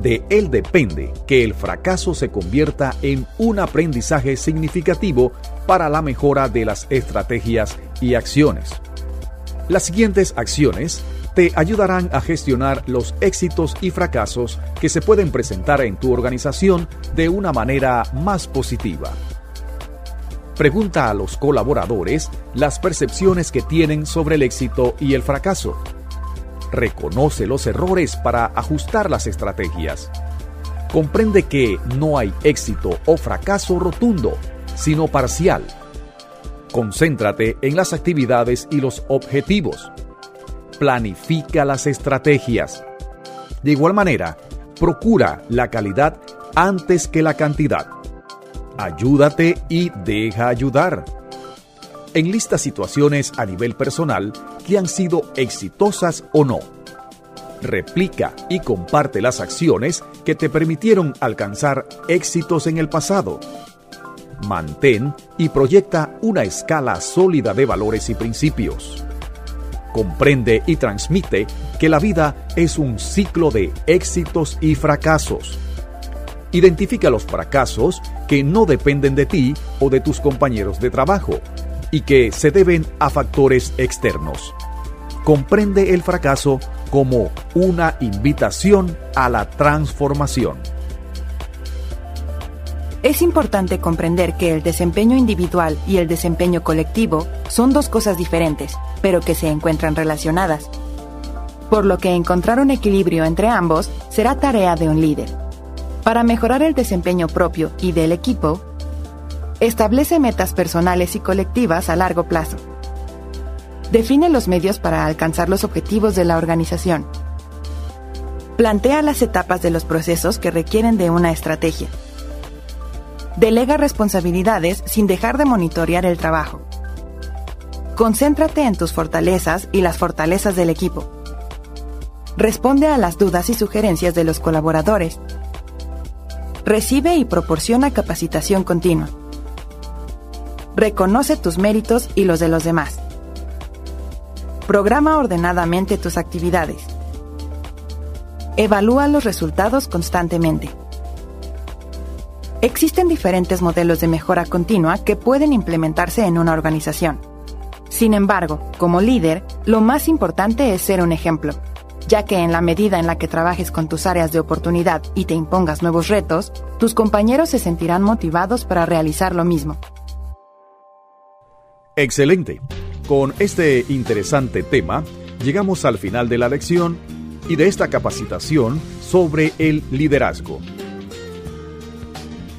De él depende que el fracaso se convierta en un aprendizaje significativo para la mejora de las estrategias y acciones. Las siguientes acciones te ayudarán a gestionar los éxitos y fracasos que se pueden presentar en tu organización de una manera más positiva. Pregunta a los colaboradores las percepciones que tienen sobre el éxito y el fracaso. Reconoce los errores para ajustar las estrategias. Comprende que no hay éxito o fracaso rotundo, sino parcial. Concéntrate en las actividades y los objetivos planifica las estrategias. De igual manera, procura la calidad antes que la cantidad. Ayúdate y deja ayudar. Enlista situaciones a nivel personal que han sido exitosas o no. Replica y comparte las acciones que te permitieron alcanzar éxitos en el pasado. Mantén y proyecta una escala sólida de valores y principios. Comprende y transmite que la vida es un ciclo de éxitos y fracasos. Identifica los fracasos que no dependen de ti o de tus compañeros de trabajo y que se deben a factores externos. Comprende el fracaso como una invitación a la transformación. Es importante comprender que el desempeño individual y el desempeño colectivo son dos cosas diferentes, pero que se encuentran relacionadas. Por lo que encontrar un equilibrio entre ambos será tarea de un líder. Para mejorar el desempeño propio y del equipo, Establece metas personales y colectivas a largo plazo. Define los medios para alcanzar los objetivos de la organización. Plantea las etapas de los procesos que requieren de una estrategia. Delega responsabilidades sin dejar de monitorear el trabajo. Concéntrate en tus fortalezas y las fortalezas del equipo. Responde a las dudas y sugerencias de los colaboradores. Recibe y proporciona capacitación continua. Reconoce tus méritos y los de los demás. Programa ordenadamente tus actividades. Evalúa los resultados constantemente. Existen diferentes modelos de mejora continua que pueden implementarse en una organización. Sin embargo, como líder, lo más importante es ser un ejemplo, ya que en la medida en la que trabajes con tus áreas de oportunidad y te impongas nuevos retos, tus compañeros se sentirán motivados para realizar lo mismo. Excelente. Con este interesante tema, llegamos al final de la lección y de esta capacitación sobre el liderazgo.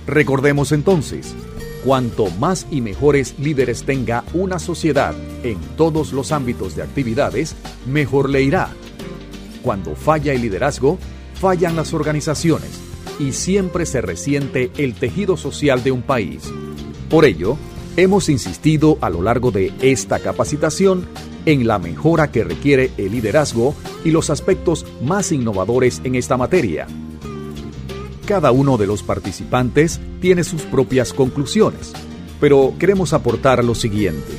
Recordemos entonces, cuanto más y mejores líderes tenga una sociedad en todos los ámbitos de actividades, mejor le irá. Cuando falla el liderazgo, fallan las organizaciones y siempre se resiente el tejido social de un país. Por ello, Hemos insistido a lo largo de esta capacitación en la mejora que requiere el liderazgo y los aspectos más innovadores en esta materia. Cada uno de los participantes tiene sus propias conclusiones, pero queremos aportar lo siguiente.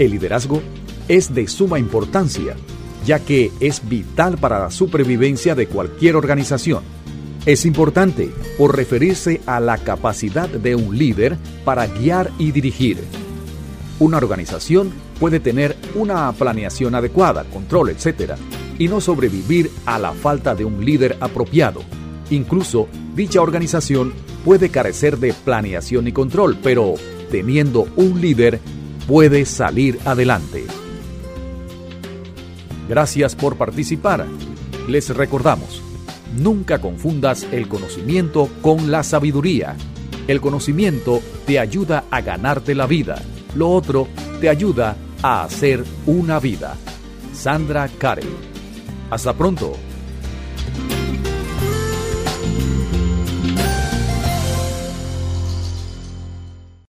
El liderazgo es de suma importancia, ya que es vital para la supervivencia de cualquier organización es importante por referirse a la capacidad de un líder para guiar y dirigir. Una organización puede tener una planeación adecuada, control, etc., y no sobrevivir a la falta de un líder apropiado. Incluso dicha organización puede carecer de planeación y control, pero teniendo un líder puede salir adelante. Gracias por participar. Les recordamos Nunca confundas el conocimiento con la sabiduría. El conocimiento te ayuda a ganarte la vida. Lo otro te ayuda a hacer una vida. Sandra Carey. Hasta pronto.